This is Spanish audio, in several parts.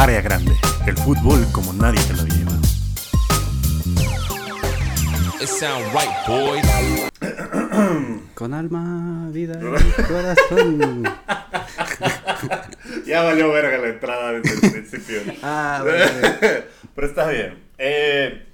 Área Grande, el fútbol como nadie te lo lleva. It sound right, boys. Con alma, vida y corazón. Ya valió verga la entrada desde el principio. Ah, bueno. Pero está bien. Eh,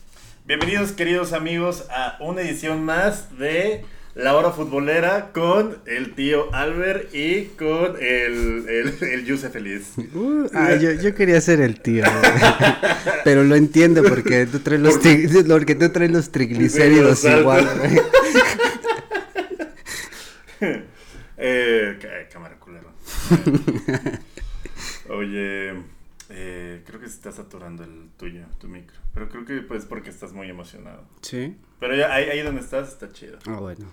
bienvenidos queridos amigos a una edición más de La Hora Futbolera con el tío Albert y con el, el, el Yuse Feliz. Uh, ah, yo, yo quería ser el tío. Pero lo entiendo porque tú traes los, tri- porque tú traes los triglicéridos igual. Eh, cá- cámara culero. Oye, eh, creo que se está saturando el tuyo, tu micro. Pero creo que pues porque estás muy emocionado. Sí. Pero ya ahí, ahí donde estás está chido. Ah, bueno.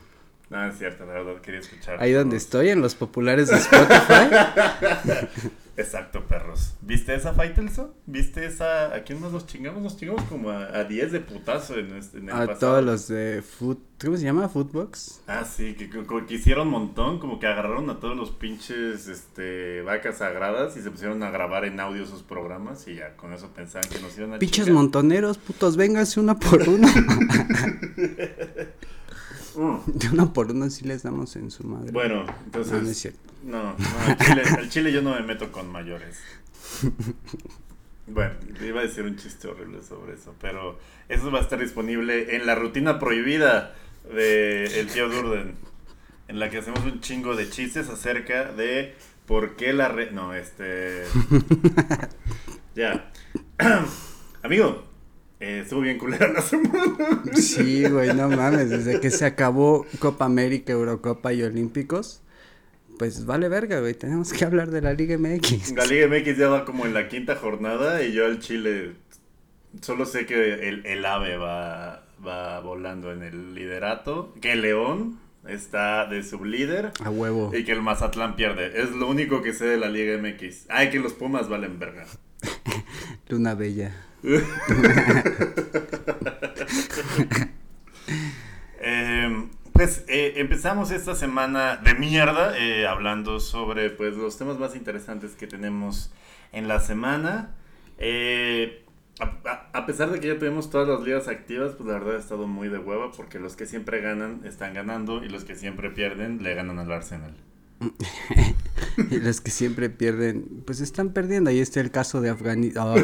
No, es cierto, la verdad quería escuchar. Ahí donde estoy, en los populares de Spotify. Exacto, perros. ¿Viste esa Faitelson? ¿Viste esa? ¿A quién más nos chingamos? Nos chingamos como a, a 10 de putazo en, este, en el A pasado. todos los de Food. ¿Cómo se llama? Foodbox. Ah, sí, que, que- que hicieron un montón, como que agarraron a todos los pinches este, vacas sagradas y se pusieron a grabar en audio sus programas y ya con eso pensaban que nos iban a Pinches chingar. montoneros, putos, vénganse uno por uno. Mm. De uno por uno sí les damos en su madre. Bueno, No, no es entonces... cierto. No, no, al chile, al chile yo no me meto con mayores. Bueno, iba a decir un chiste horrible sobre eso, pero eso va a estar disponible en la rutina prohibida de El Tío Durden, en la que hacemos un chingo de chistes acerca de por qué la re... No, este... Ya. Amigo, eh, estuvo bien culera la semana. Sí, güey, no mames, desde que se acabó Copa América, Eurocopa y Olímpicos, pues vale verga, güey, tenemos que hablar de la Liga MX. La Liga MX ya va como en la quinta jornada y yo al Chile solo sé que el, el ave va, va volando en el liderato, que el León está de sublíder A huevo. y que el Mazatlán pierde. Es lo único que sé de la Liga MX. Ay, que los Pumas valen verga. Luna Bella. Eh, pues eh, empezamos esta semana de mierda eh, hablando sobre pues los temas más interesantes que tenemos en la semana. Eh, a- a pesar de que ya tenemos todas las ligas activas, pues la verdad ha estado muy de hueva porque los que siempre ganan están ganando y los que siempre pierden le ganan al Arsenal. Y los que siempre pierden, pues están perdiendo. Ahí está el caso de Afganistán.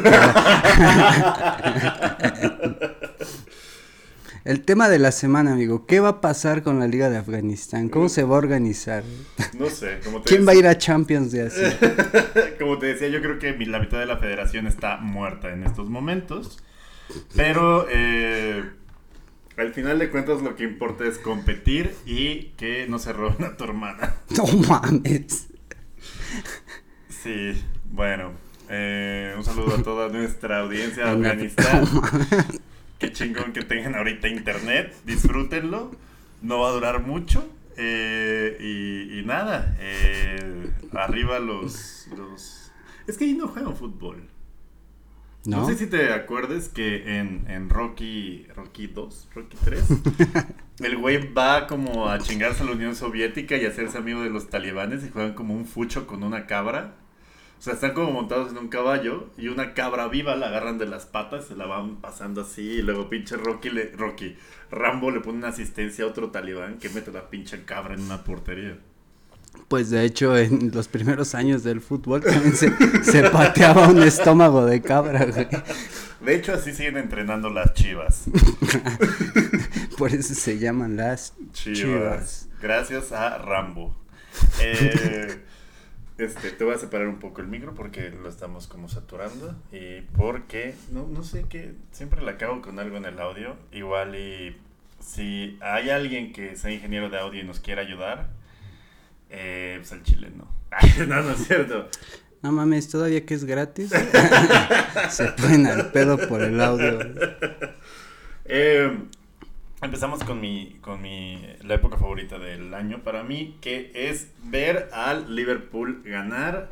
el tema de la semana, amigo. ¿Qué va a pasar con la Liga de Afganistán? ¿Cómo se va a organizar? No sé, como te ¿Quién va a ir a Champions de Asia? Como te decía, yo creo que la mitad de la federación está muerta en estos momentos. Pero eh, al final de cuentas lo que importa es competir y que no se roben a tu hermana. No mames. Sí, bueno. eh, un saludo a toda nuestra audiencia de No Afganistán. Qué chingón que tengan ahorita internet. Disfrútenlo. No va a durar mucho. eh, y, y nada. eh, arriba los, los... Es que ahí no juegan fútbol. No, ¿No? sé si te acuerdes que en, en Rocky, Rocky 2, Rocky 3, el güey va como a chingarse a la Unión Soviética y hacerse amigo de los talibanes y juegan como un fucho con una cabra. O sea, están como montados en un caballo y una cabra viva la agarran de las patas, se la van pasando así y luego pinche Rocky, le, Rocky, Rambo le pone una asistencia a otro talibán que mete la pinche cabra en una portería. Pues de hecho, en los primeros años del fútbol también se, se pateaba un estómago de cabra, güey. De hecho, así siguen entrenando las chivas. Por eso se llaman las Chivas. chivas. Gracias a Rambo. Eh, este, te voy a separar un poco el micro porque lo estamos como saturando y porque no, no sé qué, siempre la cago con algo en el audio. Igual y si hay alguien que sea ingeniero de audio y nos quiera ayudar, eh, pues al chile no. no, no es cierto. No mames, todavía que es gratis. se ponen al pedo por el audio. Eh, empezamos con mi, con mi, la época favorita del año para mí, que es ver al Liverpool ganar.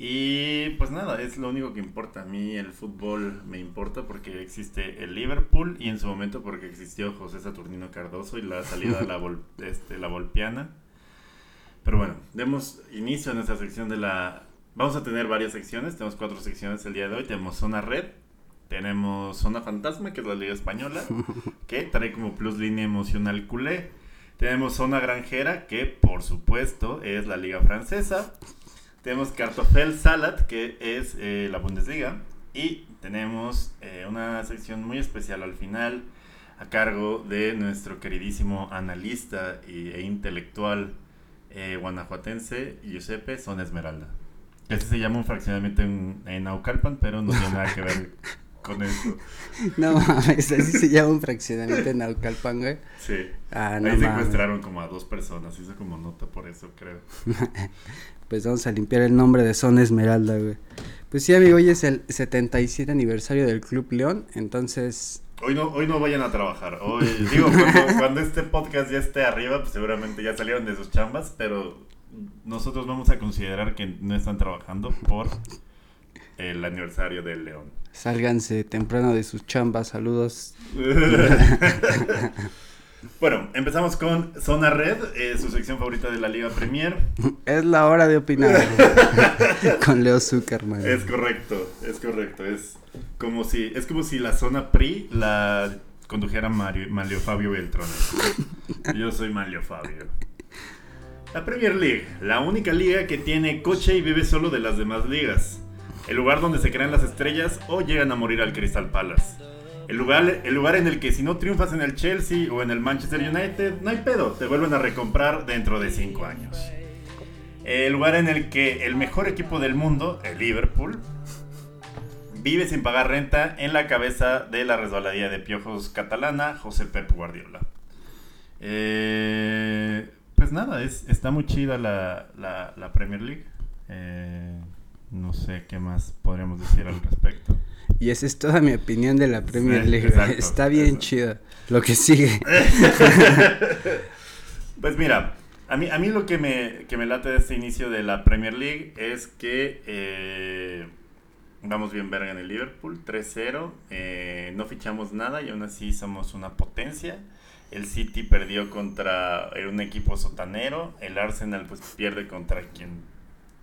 Y pues nada, es lo único que importa. A mí el fútbol me importa porque existe el Liverpool y en su momento porque existió José Saturnino Cardoso y la salida de la, Vol- este, la Volpiana. Pero bueno, demos inicio a nuestra sección de la vamos a tener varias secciones. Tenemos cuatro secciones el día de hoy. Tenemos zona red. Tenemos zona fantasma, que es la liga española, que trae como plus línea emocional culé. Tenemos zona granjera, que por supuesto es la liga francesa. Tenemos Kartoffel Salad, que es eh, la Bundesliga. Y tenemos eh, una sección muy especial al final, a cargo de nuestro queridísimo analista e intelectual eh, guanajuatense, Giuseppe Son Esmeralda. Este se llama un fraccionamiento en, en Naucalpan, pero no tiene nada que ver con eso. No mames, así se llama un fraccionamiento en Naucalpan, güey. Sí. Ah, no Ahí mames. secuestraron como a dos personas, hizo como nota por eso, creo. Pues vamos a limpiar el nombre de Son Esmeralda, güey. Pues sí, amigo, hoy es el 77 aniversario del Club León, entonces... Hoy no, hoy no vayan a trabajar. Hoy, digo, cuando, cuando este podcast ya esté arriba, pues seguramente ya salieron de sus chambas, pero nosotros vamos a considerar que no están trabajando por el aniversario del León. Sálganse temprano de sus chambas, saludos. bueno, empezamos con Zona Red, eh, su sección favorita de la Liga Premier. Es la hora de opinar con Leo Zuckerman. Es correcto, es correcto. Es como si, es como si la zona PRI la condujera Mario, Manlio Fabio Beltrán. Yo soy Manlio Fabio. La Premier League, la única liga que tiene coche y vive solo de las demás ligas. El lugar donde se crean las estrellas o llegan a morir al Crystal Palace. El lugar, el lugar en el que si no triunfas en el Chelsea o en el Manchester United, no hay pedo, te vuelven a recomprar dentro de 5 años. El lugar en el que el mejor equipo del mundo, el Liverpool, vive sin pagar renta en la cabeza de la resbaladilla de piojos catalana, José Pep Guardiola. Eh, pues nada, es, está muy chida la, la- la Premier League. Eh, no sé qué más podríamos decir al respecto. Y esa es toda mi opinión de la Premier Sí, League. exacto, Está bien eso. chida. Lo que sigue. Pues mira, a mí, a mí lo que me, que me late de este inicio de la Premier League es que eh, vamos bien verga en el Liverpool, 3-0, eh, no fichamos nada y aún así somos una potencia. El City perdió contra eh, un equipo sotanero, el Arsenal pues pierde contra quien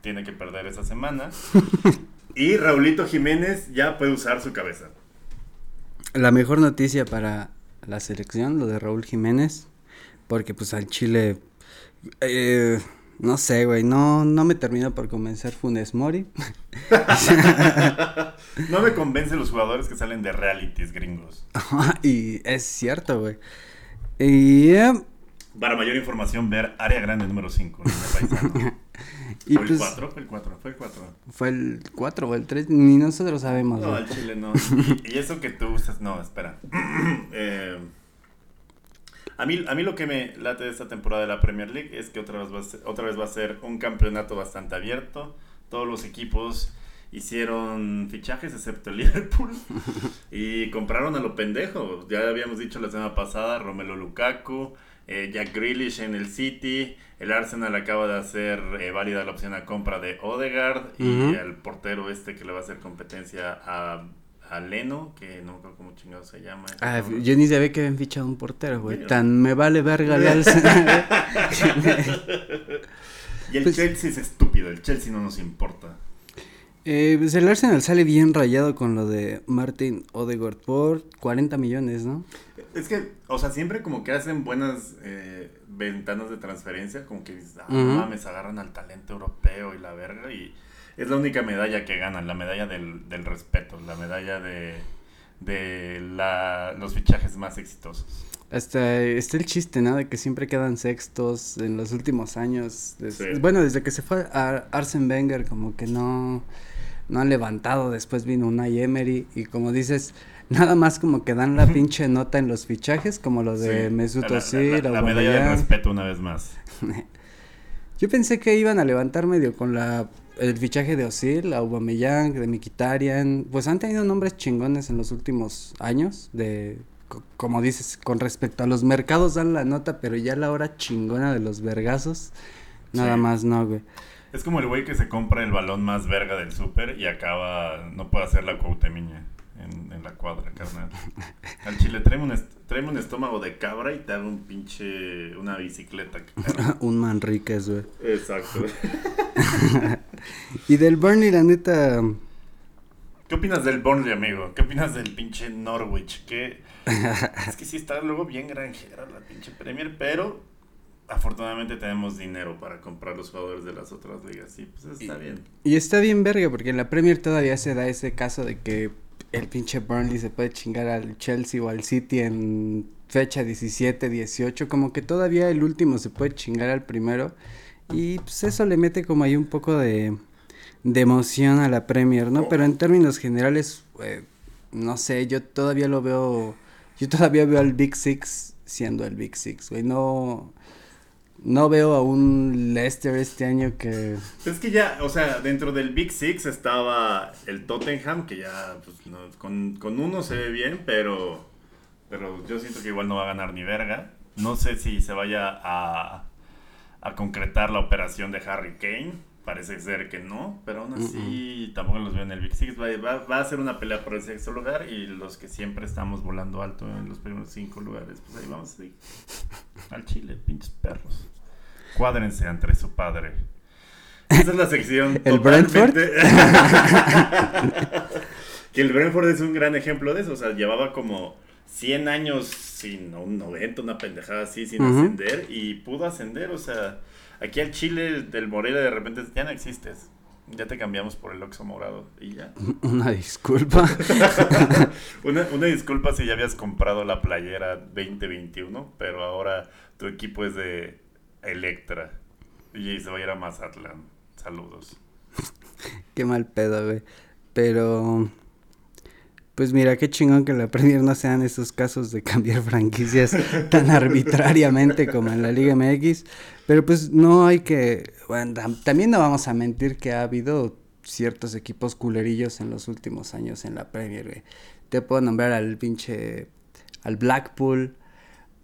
tiene que perder esa semana. Y Raulito Jiménez ya puede usar su cabeza. La mejor noticia para la selección, lo de Raúl Jiménez, porque pues al Chile, eh, no sé, güey, no, no me termina por convencer Funes Mori. No me convencen los jugadores que salen de realities gringos. y es cierto, güey. Y, eh, Para mayor información, ver Área Grande número 5. y ¿Fue el pues 4? Fue el 4, fue el 4. fue el 4 o el 3, ni nosotros sabemos, No, al chile no. Y, y eso que tú usas, no, espera. Eh, a, mí, a mí lo que me late de esta temporada de la Premier League es que otra vez, va a ser, otra vez va a ser un campeonato bastante abierto. Todos los equipos hicieron fichajes, excepto el Liverpool. y compraron a lo pendejo. Ya habíamos dicho la semana pasada, Romelo Lukaku, eh, Jack Grealish en el City. El Arsenal acaba de hacer eh, válida la opción a compra de Odegaard y el portero este que le va a hacer competencia a, a Leno, que no creo cómo chingado se llama. Ah, yo ni sabía que habían fichado un portero, güey. Tan me vale verga el. Y el pues- Chelsea es estúpido, el Chelsea no nos importa. Eh, pues el Arsenal sale bien rayado con lo de Martin Odegaard por 40 millones, ¿no? Es que, o sea, siempre como que hacen buenas eh, ventanas de transferencia, como que dices, ah, mames, agarran al talento europeo y la verga, y es la única medalla que ganan, la medalla del, del respeto, la medalla de, de la, los fichajes más exitosos. Hasta está el chiste, ¿no? De que siempre quedan sextos en los últimos años. Des- Sí. Bueno, desde que se fue a Arsen Wenger, como que no, no han levantado. Después vino Unai Emery. Y como dices, nada más como que dan la pinche nota en los fichajes, como lo de Sí, Mesut Özil, la, la, la medalla Aubameyang. respeto una vez más. Yo pensé que iban a levantar medio con la el fichaje de Osil, Aubameyang, de Mkhitaryan, pues han tenido nombres chingones en los últimos años de co- como dices, con respecto a los mercados dan la nota, pero ya la hora chingona de los vergazos, nada Sí. más no, güey. Es como el güey que se compra el balón más verga del súper y acaba, no puede hacer la cuautemiña. En, en la cuadra, carnal. Al chile, tráeme un, tráeme un estómago de cabra y te hago un pinche, una bicicleta. Un Manríquez, güey. Exacto. Y del Burnley, la neta, ¿Qué opinas del Burnley, amigo? ¿Qué opinas del pinche Norwich? Que es que sí está luego bien granjera la pinche Premier, pero afortunadamente tenemos dinero para comprar los jugadores de las otras ligas. Y pues está bien. Y está bien verga, porque en la Premier todavía se da ese caso de que el pinche Burnley se puede chingar al Chelsea o al City en fecha 17, 18, como que todavía el último se puede chingar al primero. Y pues eso le mete como ahí un poco de, de emoción a la Premier, ¿no? Pero en términos generales, eh, no sé, yo todavía lo veo, yo todavía veo al Big Six siendo el Big Six, güey, no... No veo a un Leicester este año que Es que ya, o sea, dentro del Big Six estaba el Tottenham, que ya pues, no, con, con uno se ve bien, pero, pero yo siento que igual no va a ganar ni verga. No sé si se vaya a, a concretar la operación de Harry Kane. Parece ser que no, pero aún así tampoco los veo en el Big Six. Va, va- va a ser una pelea por el sexto lugar y los que siempre estamos volando alto en los primeros cinco lugares, pues ahí vamos a seguir. Al Chile, pinches perros. Cuádrense entre su padre. Esa es la sección. ¿El totalmente- que el Brentford es un gran ejemplo de eso. O sea, llevaba como 100 años sin, un 90, una pendejada así, sin ascender. Y pudo ascender. O sea, aquí al Chile del Morelia de repente ya no existes. Ya te cambiamos por el Oxo morado. Y ya. Una disculpa. Una, una disculpa si ya habías comprado la playera 2021, pero ahora tu equipo es de Electra. Y se va a ir a Mazatlán. Saludos. qué mal pedo, güey. Pero pues mira, qué chingón que la Premier no sean esos casos de cambiar franquicias tan arbitrariamente como en la Liga MX. Pero pues no hay que, bueno, tam- también no vamos a mentir que ha habido ciertos equipos culerillos en los últimos años en la Premier, güey. Te puedo nombrar al pinche, al Blackpool,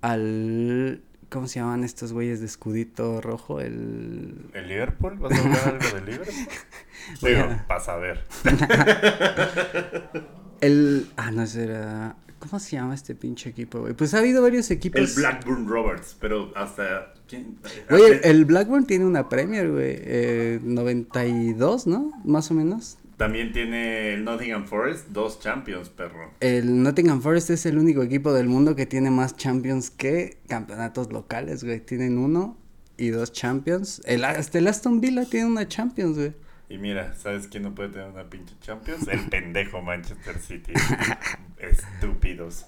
al, ¿cómo se llaman estos güeyes de escudito rojo? El, ¿El Liverpool? ¿Vas a hablar algo del Liverpool? Digo, Mira. para saber. El. Ah, no, ese era. ¿Cómo se llama este pinche equipo, güey? Pues ha habido varios equipos. El Blackburn Roberts, pero hasta... ¿quién? Güey, el Blackburn tiene una Premier, güey. Eh, 92, ¿no? Más o menos. También tiene el Nottingham Forest dos Champions, perro. El Nottingham Forest es el único equipo del mundo que tiene más Champions que campeonatos locales, güey. Tienen uno y dos Champions. El, hasta el Aston Villa tiene una Champions, güey. Y mira, ¿sabes quién no puede tener una pinche Champions? El pendejo Manchester City. Estúpidos.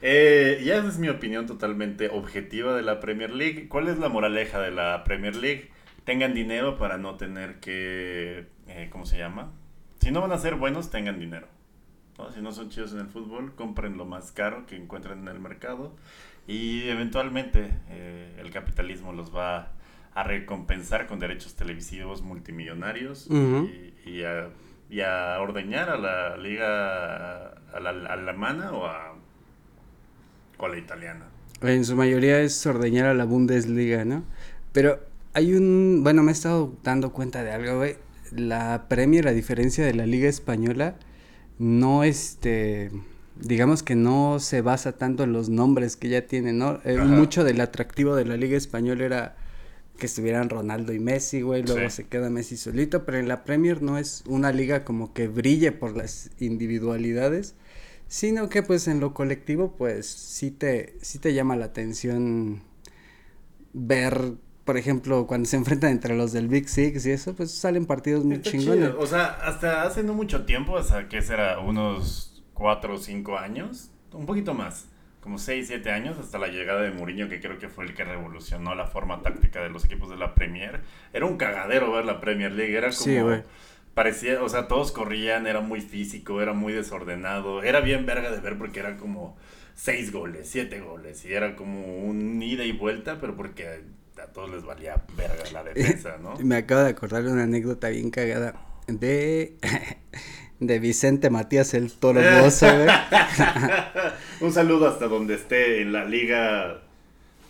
Eh, ya esa es mi opinión totalmente objetiva de la Premier League. ¿Cuál es la moraleja de la Premier League? Tengan dinero para no tener que... eh, ¿Cómo se llama? Si no van a ser buenos, tengan dinero. ¿no? Si no son chidos en el fútbol, compren lo más caro que encuentren en el mercado. Y eventualmente eh, el capitalismo los va a recompensar con derechos televisivos multimillonarios y a, y a ordeñar a la liga a la, alemana o a, o a la italiana. En su mayoría es ordeñar a la Bundesliga, ¿no? Pero hay un... Bueno, me he estado dando cuenta de algo, güey. La Premier, a diferencia de la Liga Española, no este... Digamos que no se basa tanto en los nombres que ya tiene, ¿no? Eh, mucho del atractivo de la Liga Española era que estuvieran Ronaldo y Messi, güey, luego Sí. se queda Messi solito, pero en la Premier no es una liga como que brille por las individualidades, sino que pues en lo colectivo pues sí te, sí te llama la atención ver, por ejemplo, cuando se enfrentan entre los del Big Six y eso, pues salen partidos muy Está chingones. chido. O sea, hasta hace no mucho tiempo, hasta que será unos 4 o 5 años, un poquito más, como 6, 7 años, hasta la llegada de Mourinho, que creo que fue el que revolucionó la forma táctica de los equipos de la Premier. Era un cagadero ver la Premier League, era como... Sí. Parecía, o sea, todos corrían, era muy físico, era muy desordenado, era bien verga de ver porque eran como 6 goles, 7 goles, y era como un ida y vuelta, pero porque a todos les valía verga la defensa, ¿no? Me acabo de acordar de una anécdota bien cagada de, de Vicente Matías el Toro. Un saludo hasta donde esté en la liga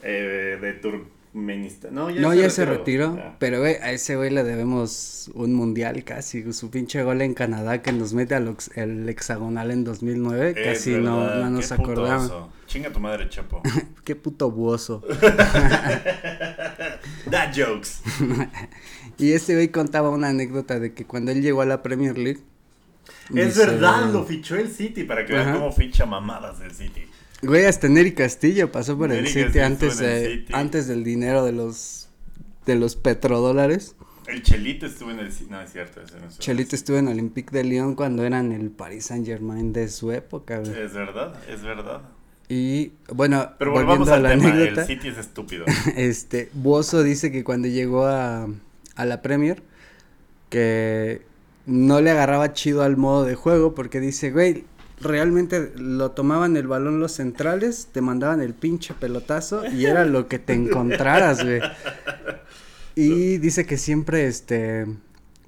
eh, de Tur- turkmenistán. No, ya, No, se, ya se retiró. pero güey, a ese güey le debemos un mundial casi, su pinche gol en Canadá que nos mete al el hexagonal en 2009, Es casi no, verdad, no nos acordamos. Chinga tu madre, Chapo. Qué puto buoso. That jokes. Y este güey contaba una anécdota de que cuando él llegó a la Premier League. Es verdad, lo fichó el City para que vean cómo ficha mamadas del City. Güey, hasta Neri Castillo pasó por el City Castillo antes, el City. antes del dinero de los de los petrodólares. El Chelito estuvo en el City. No, es cierto. ese no es Chelito estuvo en Olympique de Lyon cuando eran el Paris Saint Germain de su época, güey. Es verdad, es verdad. Y bueno, Pero volvamos volviendo a al la tema. anécdota, El City es estúpido. este, Bozo dice que cuando llegó a, a la Premier, que no le agarraba chido al modo de juego, porque dice, güey, realmente lo tomaban el balón los centrales, te mandaban el pinche pelotazo y era lo que te encontraras, güey. Y dice que siempre, este,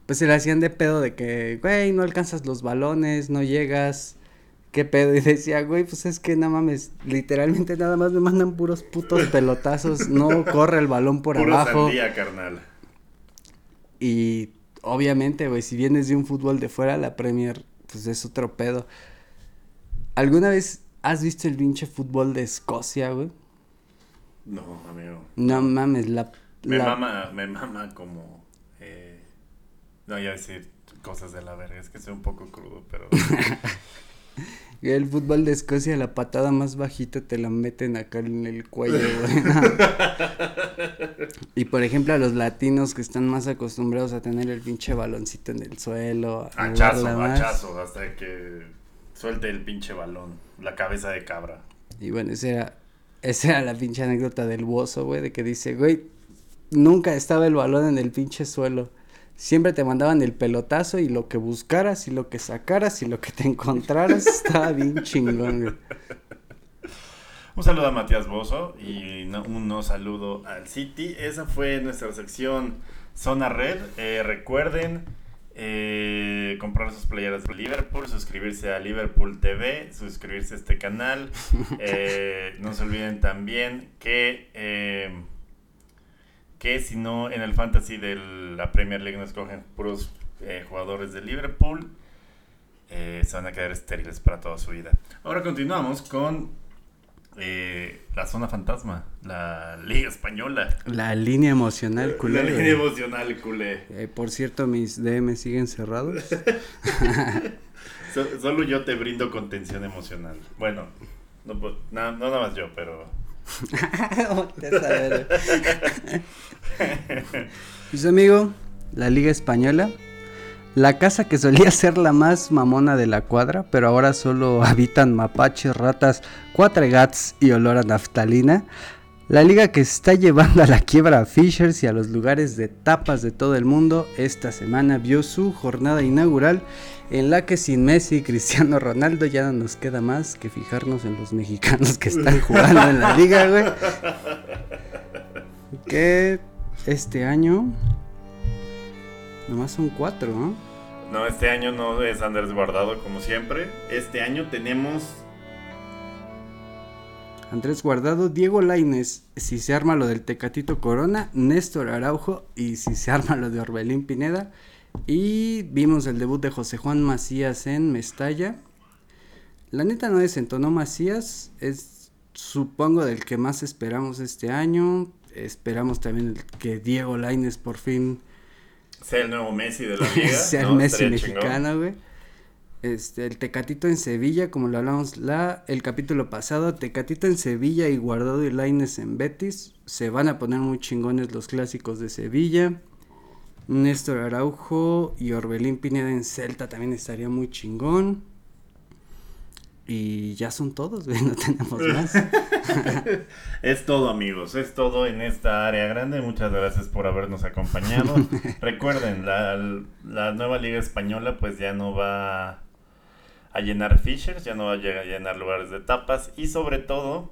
pues se le hacían de pedo de que, güey, no alcanzas los balones, no llegas. ¿Qué pedo? Y decía, güey, pues es que no mames, literalmente nada más me mandan puros putos pelotazos, no corre el balón por Puro abajo. sandía, carnal. Y obviamente, güey, si vienes de un fútbol de fuera, la Premier, pues es otro pedo. ¿Alguna vez has visto el pinche fútbol de Escocia, güey? No, amigo. No mames, la... Me la- mama, me mama como. eh, no, ya decir cosas de la verga. Es que soy un poco crudo, pero. El fútbol de Escocia, la patada más bajita te la meten acá en el cuello, güey. y por ejemplo, a los latinos que están más acostumbrados a tener el pinche baloncito en el suelo. a hachazo, hachazo. Hasta que suelte el pinche balón. La cabeza de cabra. Y bueno, esa era, esa era la pinche anécdota del bozo, güey, de que dice, güey, nunca estaba el balón en el pinche suelo. Siempre te mandaban el pelotazo y lo que buscaras y lo que sacaras y lo que te encontraras estaba bien chingón, güey. Un saludo a Matías Bozo y no- un no saludo al City. Esa fue nuestra sección Zona Red. Eh, recuerden eh, comprar sus playeras de Liverpool, suscribirse a Liverpool TV, suscribirse a este canal. Eh, no se olviden también que, eh, que si no en el fantasy de la Premier League no escogen puros jugadores de Liverpool, se van a quedar estériles para toda su vida. Ahora continuamos con eh, la zona fantasma, la Liga Española. La línea emocional, culero. la güey. línea emocional, culé. Eh, por cierto, mis DM siguen cerrados. So- solo yo te brindo contención emocional. Bueno, no, po- na- no nada más yo, pero... Pues amigo, la Liga Española, la casa que solía ser la más mamona de la cuadra, pero ahora solo habitan mapaches, ratas, cuatregats y olor a naftalina. La liga que está llevando a la quiebra a Fishers y a los lugares de tapas de todo el mundo, esta semana vio su jornada inaugural en la que sin Messi y Cristiano Ronaldo ya no nos queda más que fijarnos en los mexicanos que están jugando en la liga, güey. Que este año nomás son cuatro, ¿no? No, este año no es Andrés Guardado como siempre. Este año tenemos... Andrés Guardado, Diego Laines, si se arma lo del Tecatito Corona, Néstor Araujo y si se arma lo de Orbelín Pineda. Y vimos el debut de José Juan Macías en Mestalla. La neta no desentonó Macías, es supongo del que más esperamos este año. Esperamos también que Diego Laines por fin Sea el nuevo Messi de la liga. sea ¿no? el Messi mexicano, güey. Este, el Tecatito en Sevilla, como lo hablamos la, el capítulo pasado, Tecatito en Sevilla y Guardado y Laines en Betis. Se van a poner muy chingones los clásicos de Sevilla. Néstor Araujo y Orbelín Pineda en Celta también estaría muy chingón. Y ya son todos, güey, no tenemos más. Es todo amigos, es todo en esta área grande. Muchas gracias por habernos acompañado. Recuerden, la, la nueva liga española pues ya no va a llenar Fishers, ya no va a llenar lugares de tapas y sobre todo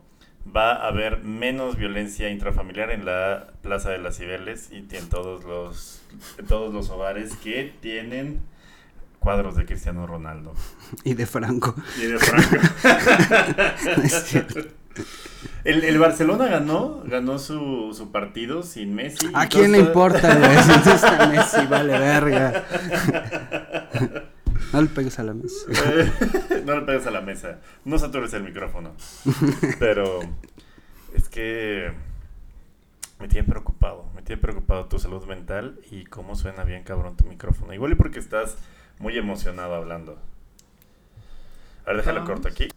va a haber menos violencia intrafamiliar en la Plaza de las Cibeles y en todos los, en todos los hogares que tienen cuadros de Cristiano Ronaldo y de Franco. y de Franco. No es cierto. El, el Barcelona ganó, ganó su, su partido sin Messi. ¿A quién le Entonces- importa, güey? Si no está Messi, vale verga. No le pegues a la mesa. No le pegues a la mesa. No satures el micrófono. Pero es que me tiene preocupado. Me tiene preocupado tu salud mental y cómo suena bien cabrón tu micrófono. Igual y porque estás muy emocionado hablando. A ver, déjalo corto aquí.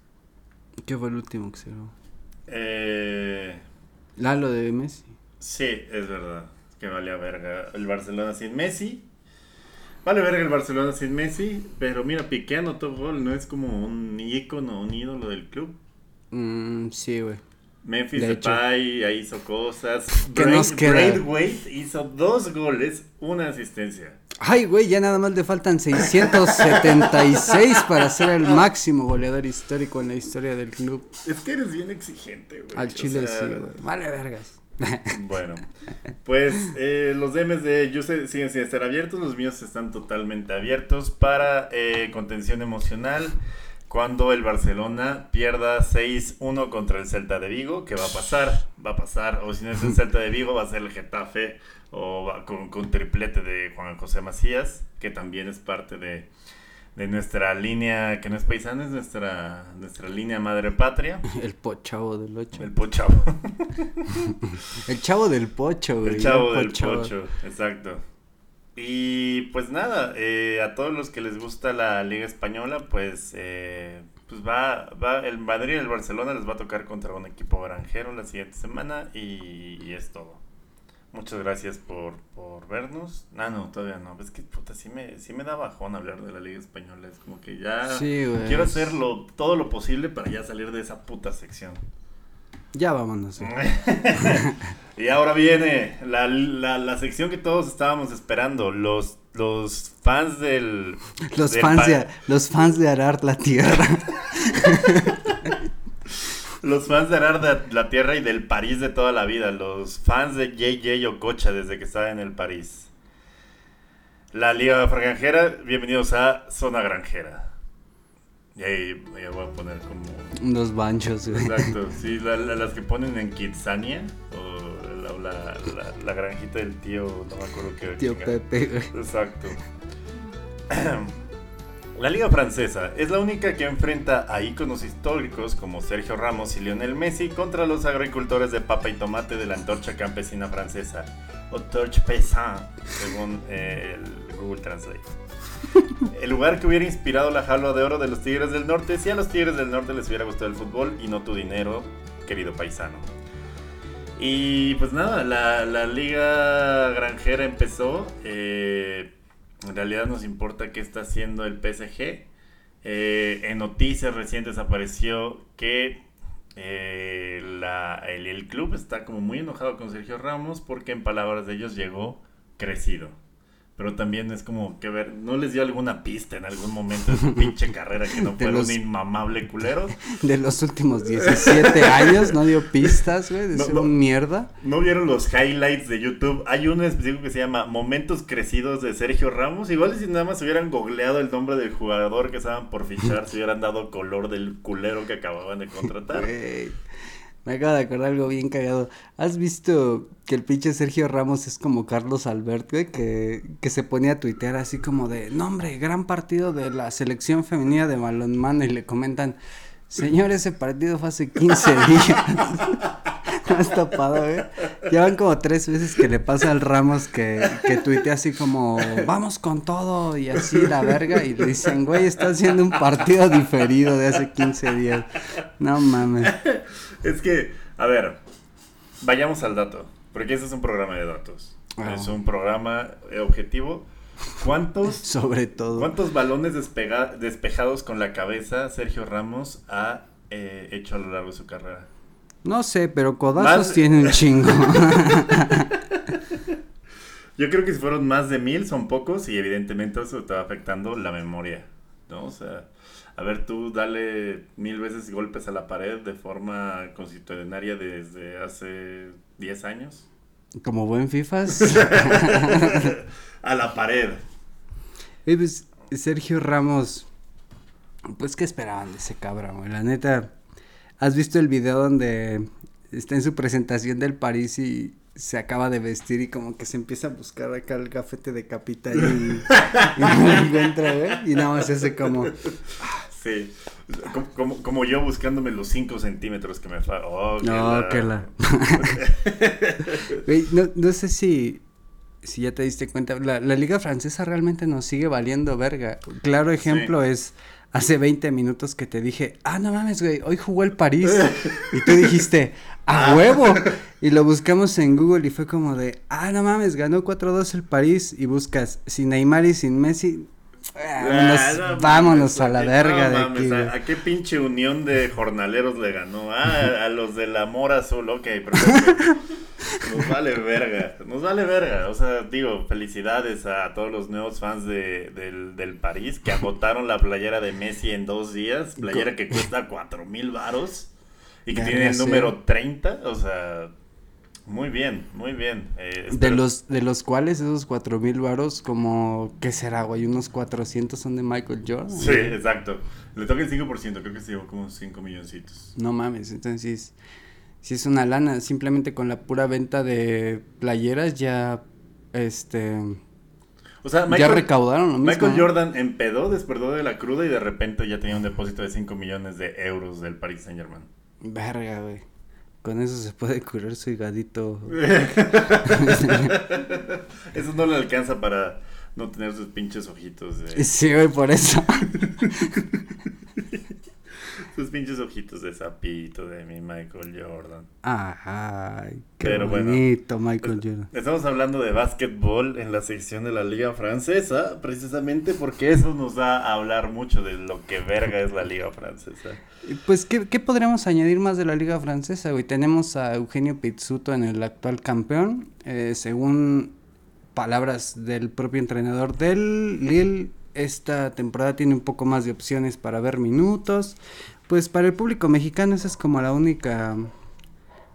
¿Qué fue el último que se grabó? Eh, Lalo de Messi. sí, es verdad. Que valía verga el Barcelona sin Messi. Vale verga el Barcelona sin Messi. Pero mira, Piqué anotó gol. No es como un ícono, un ídolo del club. Mm, sí, güey. Memphis De. Depay ahí hizo cosas. ¿Qué Braith- nos queda? Braithwaite hizo dos goles, una asistencia. Ay, güey, ya nada más le faltan 676 para ser el máximo goleador histórico en la historia del club. Es que eres bien exigente, güey. Al O Chile sea, sí, güey. Vale vergas. Bueno, pues eh, los DMs de Yuse siguen sin estar abiertos, los míos están totalmente abiertos para eh, contención emocional cuando el Barcelona pierda 6-1 contra el Celta de Vigo, que va a pasar, va a pasar, o si no es el Celta de Vigo va a ser el Getafe o va con, con triplete de Juan José Macías, que también es parte de, de nuestra línea, que no es paisana, es nuestra, nuestra línea madre patria, El pochavo del 8. el Pochavo. El chavo del pocho, güey. El chavo del pocho, exacto. Y pues nada, eh, a todos los que les gusta la Liga Española, pues, eh, pues va, va, el Madrid y el Barcelona les va a tocar contra un equipo granjero la siguiente semana y, y es todo. Muchas gracias por, por vernos. Ah, no, todavía no. Es que puta, sí me, sí me da bajón hablar de la Liga Española. Es como que ya Sí, quiero hacer todo lo posible para ya salir de esa puta sección. Ya vámonos. Y ahora viene la, la, la sección que todos estábamos esperando. Los, los fans del. Los del fans, de, los fans de arar la tierra. Los fans de Arar de la Tierra y del París de toda la vida. Los fans de JJ Ococha desde que estaba en el París. La Liga Granjera, bienvenidos a Zona Granjera. Y ahí ya voy a poner como. Unos banchos, güey. Exacto, sí, la- la- las que ponen en Kitsania. O la, la- granjita del tío, no me acuerdo qué. Tío. Pepe, güey. Exacto. La liga francesa es la única que enfrenta a íconos históricos como Sergio Ramos y Lionel Messi contra los agricultores de papa y tomate de la antorcha campesina francesa, o Torche Paysan, según eh, el Google Translate. El lugar que hubiera inspirado la jaula de oro de los Tigres del Norte si a los Tigres del Norte les hubiera gustado el fútbol y no tu dinero, querido paisano. Y pues nada, la, liga granjera empezó. eh, en realidad nos importa qué está haciendo el PSG. Eh, en noticias recientes apareció que eh, el club está como muy enojado con Sergio Ramos porque en palabras de ellos llegó crecido. Pero también es como que ver, ¿no les dio alguna pista en algún momento de su pinche carrera que no fuera los- un inmamable culero? De los últimos 17 años no dio pistas, güey, de No, ser no. un mierda. ¿No vieron los highlights de YouTube? Hay uno específico que se llama Momentos Crecidos de Sergio Ramos. Igual si nada más hubieran googleado el nombre del jugador que estaban por fichar, se hubieran dado color del culero que acababan de contratar. Güey. Me acabo de acordar algo bien cagado. ¿Has visto que el pinche Sergio Ramos es como Carlos Albert, güey? Que, que se ponía a tuitear así como de, no hombre, gran partido de la selección femenina de balonmano y le comentan, señor, ese partido fue hace 15 días. No has topado, güey. Ya van como tres veces que le pasa al Ramos que, que tuitea así como, vamos con todo y así la verga. Y le dicen, güey, está haciendo un partido diferido de hace 15 días. No mames. Es que, a ver, vayamos al dato, porque ese es un programa de datos. Ah. Es un programa objetivo. ¿Cuántos, Sobre todo. ¿Cuántos balones despega- despejados con la cabeza Sergio Ramos ha eh, hecho a lo largo de su carrera? No sé, pero codazos Más- tiene un chingo. Yo creo que si fueron más de mil son pocos y evidentemente eso está afectando la memoria, ¿no? O sea, a ver, tú dale mil veces golpes a la pared de forma constitucionaria desde hace 10 años. Como buen FIFAs. a la pared. Y pues, Sergio Ramos, pues, ¿qué esperaban de ese cabrón, güey? La neta, ¿Has visto el video donde está en su presentación del París y se acaba de vestir y como que se empieza a buscar acá el gafete de capita y, y no lo encuentra, güey? Y nada más hace como... Sí. Como, como, como yo buscándome los 5 centímetros que me faltan. Oh, No, la- que la... No, no sé si, si ya te diste cuenta, la, la liga francesa realmente nos sigue valiendo verga. Claro ejemplo es hace 20 minutos que te dije, ah, no mames, güey, hoy jugó el París. y tú dijiste, a huevo. Y lo buscamos en Google y fue como de, ah, no mames, ganó 4-2 el París. Y buscas sin Neymar y sin Messi. Ah, Vámonos, no vámonos mames, a la verga de mames, aquí. güey. ¿a, a qué pinche unión de jornaleros le ganó? Ah, a los del amor azul, ok, perfecto. Nos vale verga, nos vale verga. O sea, digo, felicidades a todos los nuevos fans de, del, del París que agotaron la playera de Messi en dos días. Playera que cuesta cuatro mil varos y que tiene el número 30. O sea, muy bien, muy bien. Eh, De los, de los cuales esos cuatro mil varos, como, ¿qué será, güey? Unos 400 son de Michael Jordan. Sí, exacto. Le toca el 5%, creo que se llevó como 5 milloncitos. No mames, entonces, si es una lana, simplemente con la pura venta de playeras ya, este, O sea, ya recaudaron lo mismo. Michael. Jordan empedó, despertó de la cruda y de repente ya tenía un depósito de 5 millones de euros del Paris Saint Germain. Verga, güey. Con eso se puede curar su higadito. Eso no le alcanza para no tener sus pinches ojitos de... Sí, güey, por eso. Sus pinches ojitos de sapito de mi Michael Jordan. Ay, qué Pero bueno. bonito Michael Jordan. Estamos hablando de básquetbol en la sección de la Liga Francesa, precisamente porque eso nos da a hablar mucho de lo que verga es la Liga Francesa. Pues, ¿qué, ¿qué podríamos añadir más de la liga francesa, güey? Tenemos a Eugenio Pizzuto en el actual campeón. eh, según palabras del propio entrenador del Lille, esta temporada tiene un poco más de opciones para ver minutos. Pues para el público mexicano esa es como la única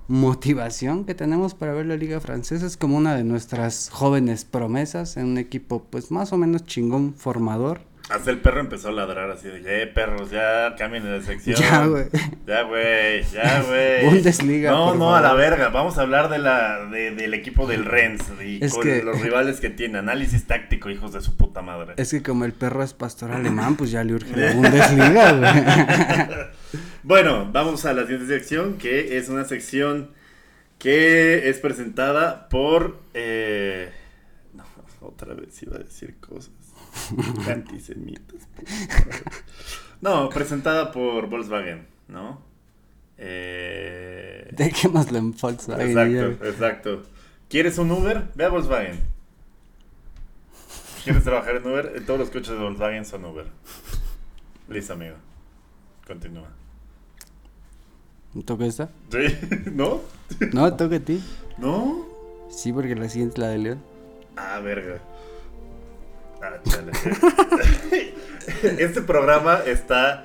motivación que tenemos para ver la liga francesa. Es como una de nuestras jóvenes promesas en un equipo pues más o menos chingón formador. Hasta el perro empezó a ladrar así de, eh, perros, ya cambien de sección. Ya, güey. Ya, güey, ya, güey. Bundesliga, No, por no, a la verga. Vamos a hablar de la, de- del equipo del Rennes y Es con que- los rivales que tiene. Análisis táctico, hijos de su puta madre. Es que como el perro es pastor alemán, pues ya le urge la Bundesliga, güey. Bueno, vamos a la siguiente sección, que es una sección que es presentada por... eh, No, otra vez iba a decir cosas antisemitas. madre. No, presentada por Volkswagen, ¿no? Eh, Dejémoslo en Volkswagen. exacto, exacto. ¿Quieres un Uber? Ve a Volkswagen. ¿Quieres trabajar en Uber? Eh, Todos los coches de Volkswagen son Uber. Listo, amigo. Continúa. ¿Toca esta? ¿Sí? ¿No? No, toca a ti. ¿No? Sí, porque la siguiente es la de León. Ah, verga. Ah, chale. Este programa está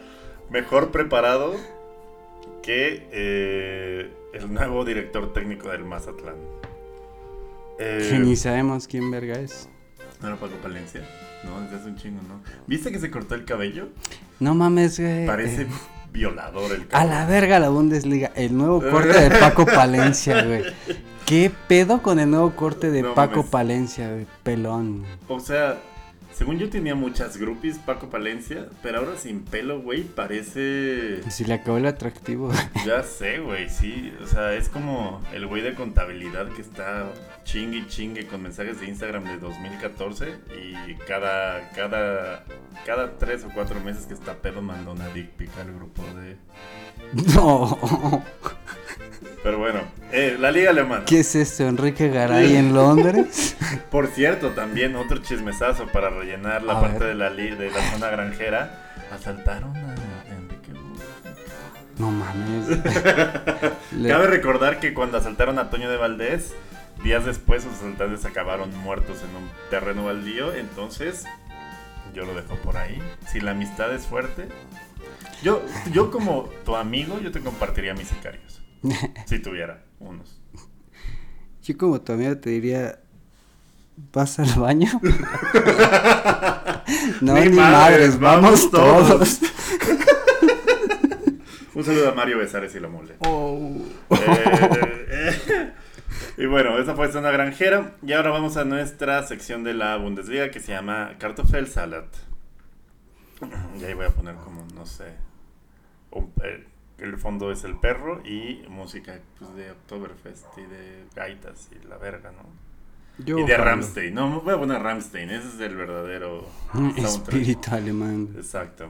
mejor preparado que eh, el nuevo director técnico del Mazatlán. Eh, Que ni sabemos quién verga es. ¿No era Paco Palencia? No, desde hace un chingo, ¿no? ¿Viste que se cortó el cabello? No mames, güey. Parece Eh, violador el a cabello. la verga la Bundesliga. El nuevo corte de Paco Palencia, güey. ¿Qué pedo con el nuevo corte de No Paco mames. Palencia, güey? Pelón. O sea, según yo tenía muchas groupies Paco Palencia, pero ahora sin pelo, güey, parece... Si le acabó el atractivo. Ya sé, güey, sí. O sea, es como el güey de contabilidad que está chingue y chingue con mensajes de Instagram de 2014 y cada, cada, cada tres o cuatro meses que está pedo manda una dick pic al grupo de... No. Pero bueno, eh, la liga alemana. ¿Qué es esto? ¿Enrique Garay en Londres? Por cierto, también otro chismesazo para rellenar la A parte ver. de la, de la zona granjera. Asaltaron a Enrique. No mames. Le- Cabe recordar que cuando asaltaron a Toño de Valdés, días después los asaltantes acabaron muertos en un terreno baldío, entonces yo lo dejo por ahí. Si la amistad es fuerte, yo, yo como tu amigo, yo te compartiría mis sicarios. Si tuviera unos. Yo como tu amigo te diría, ¿vas al baño? no, Ni ni, madres, madres, vamos vamos, todos. todos. Un saludo a Mario Besares y la mole. Oh. Eh, eh, y bueno, esa fue Zona Granjera. Y ahora vamos a nuestra sección de la Bundesliga que se llama Kartoffelsalat. Y ahí voy a poner como, no sé. un- eh, el fondo es el perro y música pues, de Oktoberfest y de gaitas y la verga, ¿no? Yo y de. Ramstein. No, voy a poner Ramstein. Ese es el verdadero. Espíritu alemán. Exacto.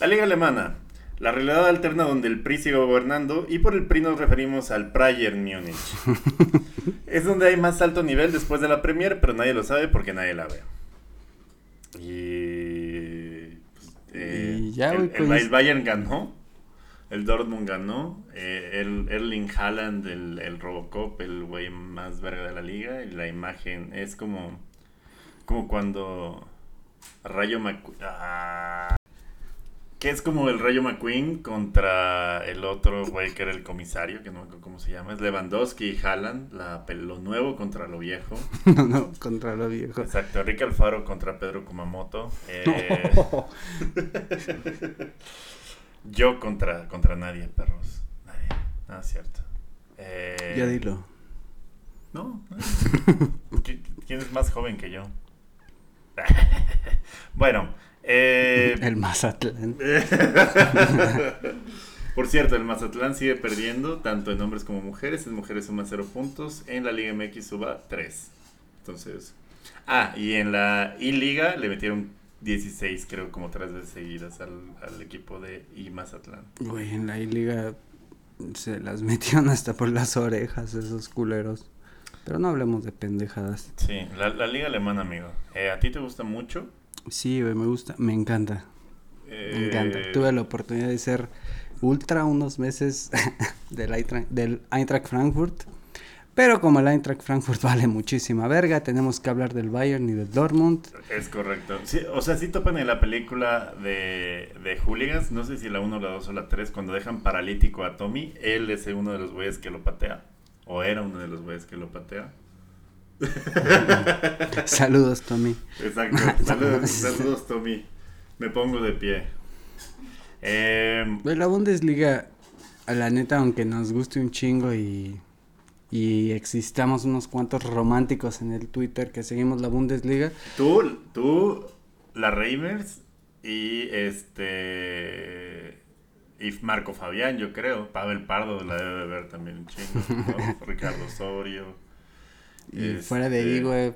La Liga Alemana. La realidad alterna donde el PRI sigue gobernando y por el PRI nos referimos al Bayern Múnich. es donde hay más alto nivel después de la Premier, pero nadie lo sabe porque nadie la ve. Y... pues, eh, Y ya, el, güey, el- pues- el Bayern ganó, el Dortmund ganó, eh, el Erling Haaland, el, el Robocop, el güey más verga de la liga, y la imagen es como, como cuando Rayo McQueen... que es como el Rayo McQueen contra el otro güey que era el comisario, que no me acuerdo cómo se llama, es Lewandowski y Haaland, la, lo nuevo contra lo viejo. No, no, contra lo viejo. Exacto, Enrique Alfaro contra Pedro Kumamoto. eh, yo contra, contra nadie, perros. Nadie. Nada es cierto. Eh, Ya dilo. No. ¿Qui- ¿Quién es más joven que yo? bueno. eh, El Mazatlán. por cierto, el Mazatlán sigue perdiendo tanto en hombres como mujeres. En mujeres suma 0 puntos. En la Liga MX suba 3. Entonces. Ah, y en la I-Liga le metieron 16, creo, como tres veces seguidas al, al equipo de I Mazatlán. Güey, en la I-Liga se las metieron hasta por las orejas esos culeros. Pero no hablemos de pendejadas. Sí, la, la Liga Alemana, amigo. Eh, ¿A ti te gusta mucho? Sí, güey, me gusta, me encanta. Me encanta. Eh, Tuve la oportunidad de ser ultra unos meses del Eintracht, del Eintracht Frankfurt. Pero como el Eintracht Frankfurt vale muchísima verga, tenemos que hablar del Bayern y del Dortmund. Es correcto. Sí, o sea, sí topan en la película de, de Hooligans, no sé si la 1, la 2 o la 3, cuando dejan paralítico a Tommy, él es uno de los güeyes que lo patea. O era uno de los güeyes que lo patea. Saludos, Tommy. Exacto. Saludos, saludos, Tommy. Me pongo de pie. Eh, la Bundesliga, a la neta, aunque nos guste un chingo y, y existamos unos cuantos románticos en el Twitter que seguimos la Bundesliga, tú, tú, la Reimers y este. Y Marco Fabián, yo creo. Pavel Pardo la debe de ver también un chingo. ¿no? Ricardo Osorio. y Este, fuera de ahí, güey,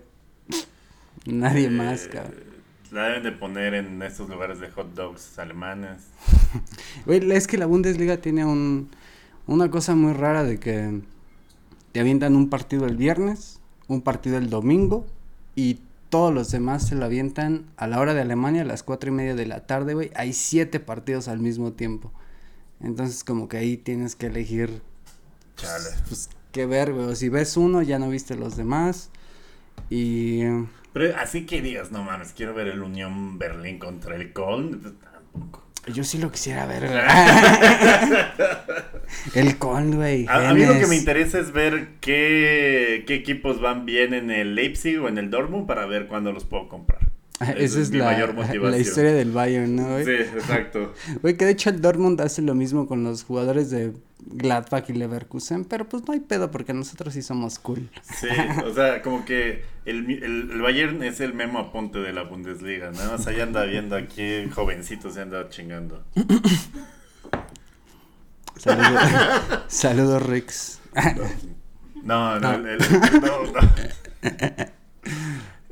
nadie eh, más, cabrón. La deben de poner en estos lugares de hot dogs alemanes. Güey, es que la Bundesliga tiene un, una cosa muy rara de que te avientan un partido el viernes, un partido el domingo y todos los demás se lo avientan a la hora de Alemania a las cuatro y media de la tarde, güey. Hay siete partidos al mismo tiempo. Entonces como que ahí tienes que elegir, Chale. pues, qué ver, güey. O si ves uno, ya no viste los demás. Y... Pero así que digas, no mames, quiero ver el Unión Berlín contra el Köln. Pues, tampoco. Yo sí lo quisiera ver. El Con, güey. A, a mí lo que me interesa es ver qué, qué equipos van bien en el Leipzig o en el Dortmund para ver cuándo los puedo comprar. Esa Esa es mi la, mayor motivación. la historia del Bayern, ¿no, güey? Sí, exacto. Güey, que de hecho el Dortmund hace lo mismo con los jugadores de Gladbach y Leverkusen, pero pues no hay pedo porque nosotros sí somos cool. Sí, o sea, como que el, el, el Bayern es el memo aponte de la Bundesliga. Nada más ahí anda viendo aquí, jovencito se anda chingando. Saludos, Saludos Rix. No, no, el- el- no, no.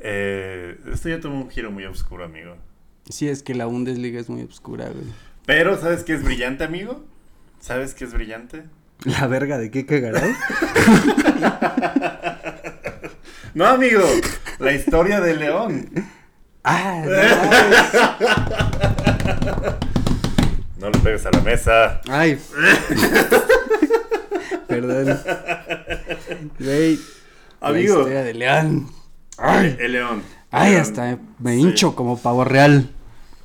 Eh, esto ya tomó un giro muy oscuro, amigo. Sí, es que la Bundesliga es muy oscura, güey. Pero, ¿sabes qué es brillante, amigo? ¿Sabes qué es brillante? ¿La verga de qué cagará? No, amigo, la historia de León. ah, no, No le pegues a la mesa. Ay. Perdón. Güey. La Amigo. historia de León. Ay. El León. Ay, León. hasta me Sí. hincho como pavo real.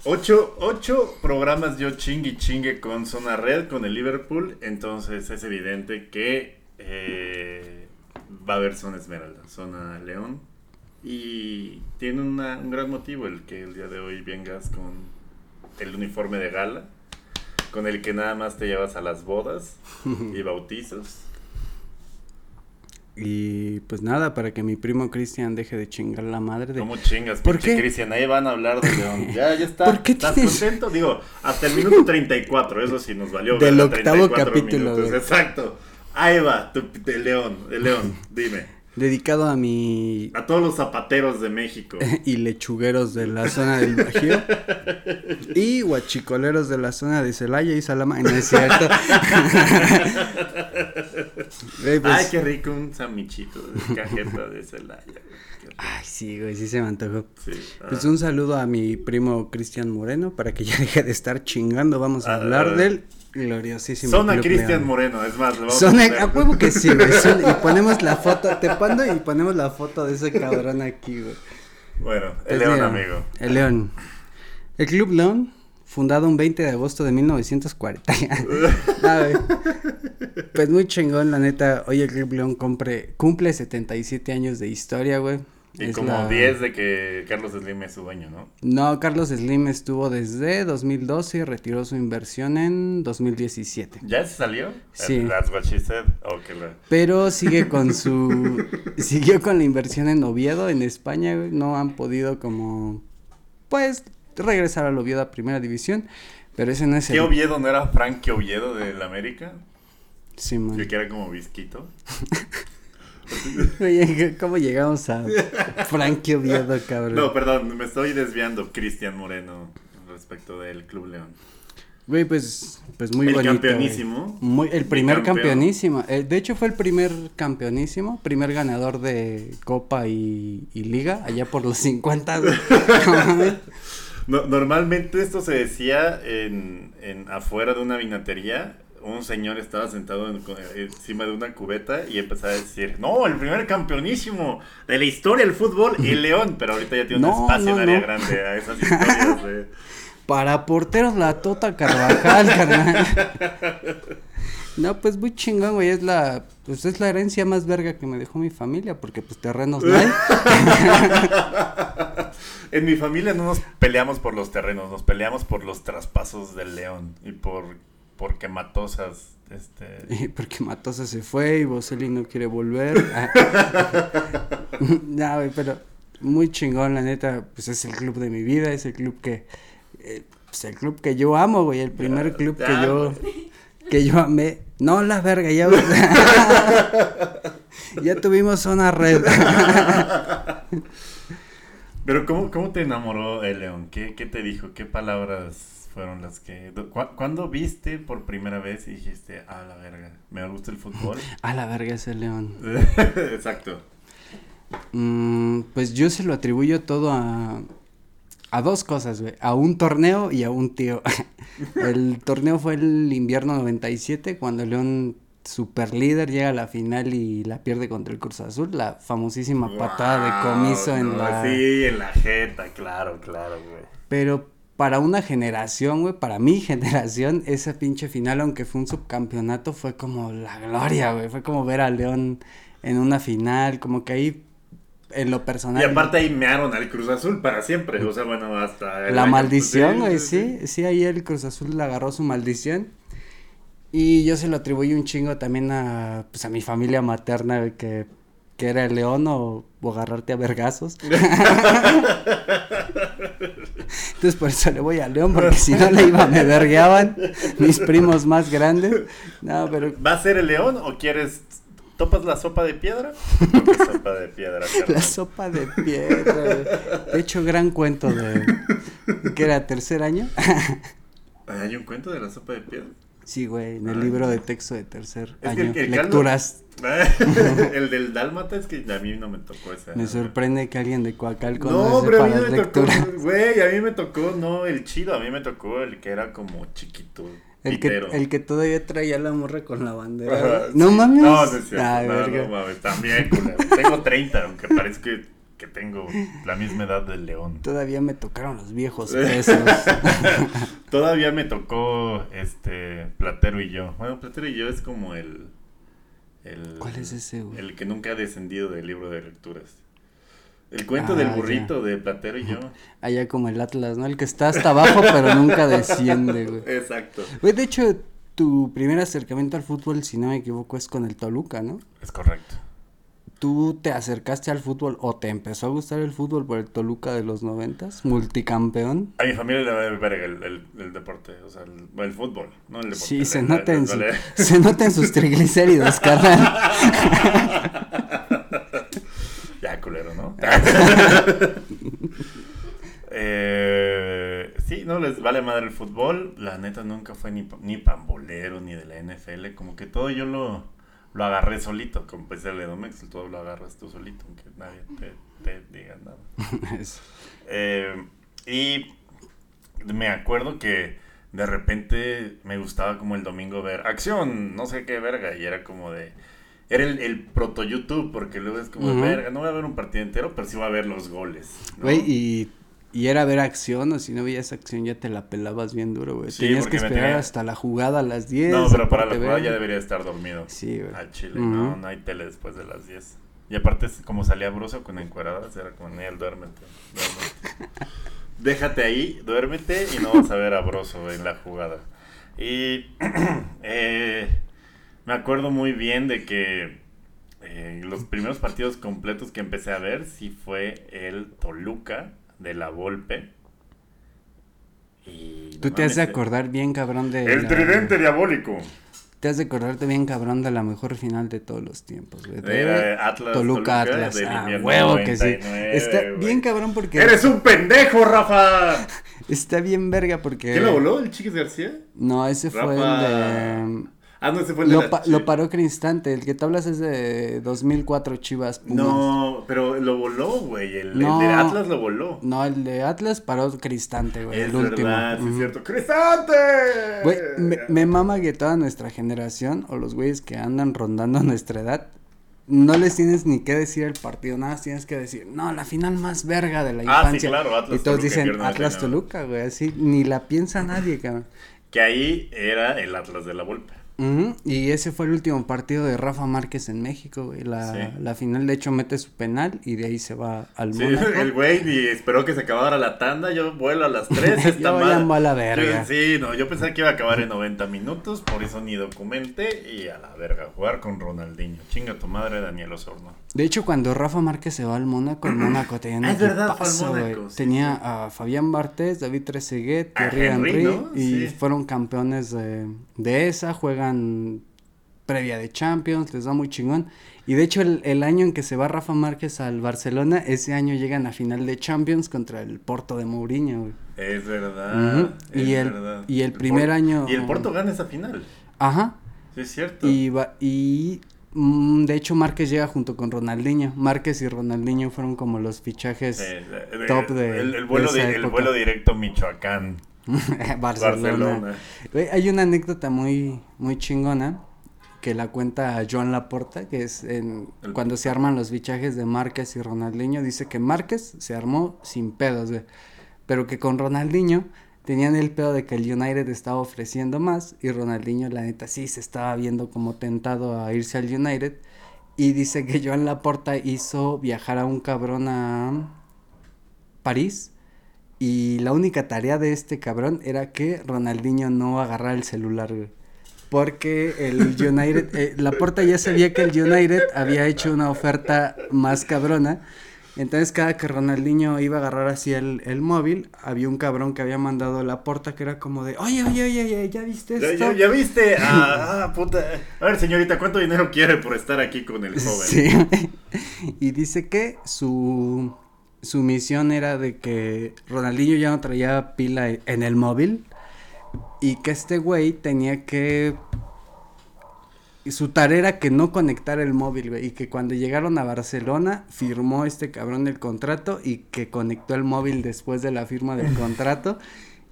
Ocho, ocho programas yo chingue y chingue con Zona Red, con el Liverpool. Entonces es evidente que eh, va a haber Zona Esmeralda, Zona León. Y tiene una- un gran motivo el que el día de hoy vengas con el uniforme de gala. Con el que nada más te llevas a las bodas y bautizos. Y pues nada, para que mi primo Cristian deje de chingar la madre de... ¿Cómo chingas, ¿Por qué? Cristian? Ahí van a hablar de León. Ya, ya está. ¿Por qué ¿Estás tienes- contento? Digo, hasta el minuto 34, eso sí nos valió. Del octavo 34 capítulo, minutos. Exacto. Ahí va, tu, de León, de León, dime. Dedicado a mi... A todos los zapateros de México. y lechugueros de la zona del Bajío. y guachicoleros de la zona de Celaya y Salama. No es cierto. Pues- Ay, qué rico un samichito de cajeta de Celaya. Ay, sí, güey, sí se me antojó. Sí. Pues ah. un saludo a mi primo Cristian Moreno para que ya deje de estar chingando. Vamos a Ah, hablar ah. del gloriosísimo. Zona Cristian. Moreno, es más, vamos Zona, a huevo que sí, güey. y ponemos la foto, te pando y ponemos la foto de ese cabrón aquí, güey. Bueno, el Pues León, amigo. El León. El Club León, fundado un 20 de agosto de 1940. Ah. Pues muy chingón, la neta. Hoy el Club León compre, cumple 77 años de historia, güey. Y como la- 10 de que Carlos Slim es su dueño, ¿no? No, Carlos Slim estuvo desde 2012 y retiró su inversión en 2017. ¿Ya se salió? Sí. That's what she said. O que la- Pero sigue con su... siguió con la inversión en Oviedo, en España. No han podido como... Pues regresar al Oviedo a Primera División. Pero ese no es ¿Qué. Oviedo no era Frankie Oviedo del América? Sí, man. Que era como Visquito. Oye, ¿cómo llegamos a Frankie Oviedo, cabrón? No, perdón, me estoy desviando, Cristian Moreno, respecto del Club León. Güey, pues, pues muy el bonito. campeonísimo. Muy, el primer campeonísimo. Eh, de hecho, fue el primer campeonísimo, primer ganador de Copa y, y Liga, allá por los 50. güey. No mames. No- normalmente esto se decía en, en afuera de una vinatería. Un señor estaba sentado en- con- encima de una cubeta y empezaba a decir, no, el primer campeonísimo de la historia del fútbol, el León. Pero ahorita ya tiene un espacio no, en área no. grande a esas historias de... Para porteros, la Tota Carvajal, carnal. No, pues muy chingón, güey. Es la, pues es la herencia más verga que me dejó mi familia, porque pues terrenos no hay. En mi familia no nos peleamos por los terrenos, nos peleamos por los traspasos del León y por porque Matosas, este... Porque Matosa se fue y Boselli no quiere volver. Ah. no, güey, pero muy chingón, la neta. Pues es el club de mi vida, es el club que. eh, pues el club que yo amo, güey. El primer Ya, club que yo. Que yo amé. No, la verga, ya. ya tuvimos una red. Pero ¿cómo, cómo te enamoró el León? ¿Qué, qué te dijo? ¿Qué palabras fueron las que... ¿cu- ¿Cuándo viste por primera vez y dijiste, ah, la verga, me gusta el fútbol? A la verga ese león. Exacto. Mm, pues yo se lo atribuyo todo a, a dos cosas, güey. A un torneo y a un tío. el torneo fue el invierno 97, cuando León, super líder, llega a la final y la pierde contra el Cruz Azul. La famosísima patada de comiso en no, la... Sí, en la jeta, claro, claro, güey. Pero para una generación, güey, para mi generación, esa pinche final, aunque fue un subcampeonato, fue como la gloria, güey. Fue como ver a León en una final, como que ahí, en lo personal... Y aparte ahí mearon al Cruz Azul para siempre, o sea, bueno, hasta... el La año- maldición, güey, sí, sí, ahí el Cruz Azul le agarró su maldición. Y yo se lo atribuyo un chingo también a, pues, a mi familia materna, güey, que, que era el león o, o agarrarte a vergazos. Entonces por eso le voy a León, porque si no le iba, me vergueaban mis primos más grandes. No, pero ¿Va a ser el León o quieres... ¿Topas la sopa de piedra? Sopa de piedra, la sopa de piedra. De hecho, gran cuento de, que era tercer año. ¿Hay un cuento de la sopa de piedra? Sí, güey, en el Ay, libro de texto de tercer Es que año. el- el caldo- Lecturas. el del Dálmata es que a mí no me tocó esa. Me sorprende que alguien de Coacalco No, no, pero a mí me tocó, güey, a mí me tocó no el chido, a mí me tocó el que era como chiquito, El que, el que todavía traía la morra con la bandera. Ajá. No sí. mames. No, no es cierto, Ah, no, no mames, también. Tengo 30, aunque parece que, que tengo la misma edad del león. Todavía me tocaron los viejos pesos. Todavía me tocó este Platero y yo. Bueno, Platero y yo es como el, el ¿Cuál es ese, güey? El que nunca ha descendido del libro de lecturas. El cuento Ah, del ya. burrito de Platero y yo. Allá como el Atlas, ¿no? El que está hasta abajo, pero nunca desciende, güey. Exacto. Güey, de hecho, tu primer acercamiento al fútbol, si no me equivoco, es con el Toluca, ¿no? Es correcto. ¿Tú te acercaste al fútbol o te empezó a gustar el fútbol por el Toluca de los noventas? Multicampeón. A mi familia le vale verga el, el, el deporte, o sea, el, el fútbol, no el deporte. Sí, se nota, en su- se nota en sus triglicéridos, carnal. Ya, culero, ¿no? eh, sí, no les vale madre el fútbol. La neta nunca fue ni, ni pambolero ni de la NFL. Como que todo yo lo, lo agarré solito. Como pues el Edomex, todo lo agarras tú solito, aunque nadie te, te diga nada. Eh, y me acuerdo que de repente me gustaba como el domingo ver acción, no sé qué verga, y era como de... Era el, el proto YouTube, porque luego es como, Ujú. verga, no voy a ver un partido entero, pero sí voy a ver los goles. ¿no? Güey, y, y era ver acción, o si no veías acción ya te la pelabas bien duro, güey. Sí, Tenías que esperar tenía- hasta la jugada a las 10. No, pero para la jugada ya debería estar dormido. Sí, güey. Al chile, no, no hay tele después de las 10. Y aparte, como salía Bruso con encueradas, era como, Neil, duérmete, duérmete. Déjate ahí, duérmete y no vas a ver a Broso en la jugada. Y eh, me acuerdo muy bien de que eh, los primeros partidos completos que empecé a ver sí fue el Toluca de la Volpe. Y, Tú no te has de mames, acordar bien, cabrón, de. El la- tridente diabólico. Te has de acordarte bien, cabrón, de la mejor final de todos los tiempos, güey. De Era Atlas, Toluca, Toluca, Atlas. Ah, huevo que sí. 99, Está güey. bien, cabrón, porque. ¡Eres un pendejo, Rafa! Está bien, verga, porque. ¿Quién lo voló? ¿El Chiquis García? No, ese fue el de. Ah, no, ese fue el de Lo, la pa- lo paró Cristante. El que te hablas es de 2004 Chivas Pumas. No, pero lo voló, güey. El, el No. de Atlas lo voló. No, el de Atlas paró Cristante, güey. es el último. verdad, sí es Ujú. cierto. ¡Cristante! Güey, me, me mama que toda nuestra generación o los güeyes que andan rondando nuestra edad, no les tienes ni que decir el partido, nada más tienes que decir, no, la final más verga de la Ah, sí, infancia. claro, Atlas, y todos Toluca, dicen Atlas 99. Toluca, güey, así, ni la piensa nadie, cabrón. Que ahí era el Atlas de la Volpe. Y ese fue el último partido de Rafa Márquez en México, güey. La, Sí. la final, de hecho, mete su penal y de ahí se va al Sí, Mónaco. el güey ni esperó que se acabara la tanda. Yo vuelo a las 3. Esta Yo llamo a la verga. Yo- sí, no, yo pensé que iba a acabar en 90 minutos. Por eso ni documenté. Y a la verga, jugar con Ronaldinho. Chinga tu madre, Daniel Osorno. De hecho, cuando Rafa Márquez se va al Mónaco, el Mónaco tenía un Ah, verdad, güey. Mónaco, sí, tenía a Fabián Bartés, David Trezeguet, Thierry Henry, Henry, ¿no? y fueron campeones de, de esa, juegan previa de Champions, les da muy chingón. Y de hecho, el, el año en que se va Rafa Márquez al Barcelona, ese año llegan a final de Champions contra el Porto de Mourinho, güey. Es verdad. Y es el- verdad. y el primer Por- año- Y el Porto gana esa final. Ajá. Sí, es cierto. Y, va- y mm, de hecho Márquez llega junto con Ronaldinho. Márquez y Ronaldinho fueron como los fichajes Eh, de- top de- el, el vuelo de esa di- el vuelo directo Michoacán. Barcelona. Hay una anécdota muy, muy chingona que la cuenta Joan Laporta, que es en, El- cuando se arman los fichajes de Márquez y Ronaldinho, dice que Márquez se armó sin pedos, güey, pero que con Ronaldinho tenían el pedo de que el United estaba ofreciendo más y Ronaldinho la neta sí se estaba viendo como tentado a irse al United y dice que Joan Laporta hizo viajar a un cabrón a París y la única tarea de este cabrón era que Ronaldinho no agarrara el celular, güey. Porque el United, eh, la porta ya sabía que el United había hecho una oferta más cabrona. Entonces cada que Ronaldinho iba a agarrar así el, el móvil, había un cabrón que había mandado la porta que era como de, oye, oye, oye, oye, ¿ya viste ¿Ya, esto? ya, ya viste? Ah, ah, puta. A ver, señorita, ¿cuánto dinero quiere por estar aquí con el joven? Sí. y dice que su, su misión era de que Ronaldinho ya no traía pila en el móvil y que este güey tenía que... y Su tarea era que no conectara el móvil, güey, y que cuando llegaron a Barcelona firmó este cabrón el contrato y que conectó el móvil después de la firma del contrato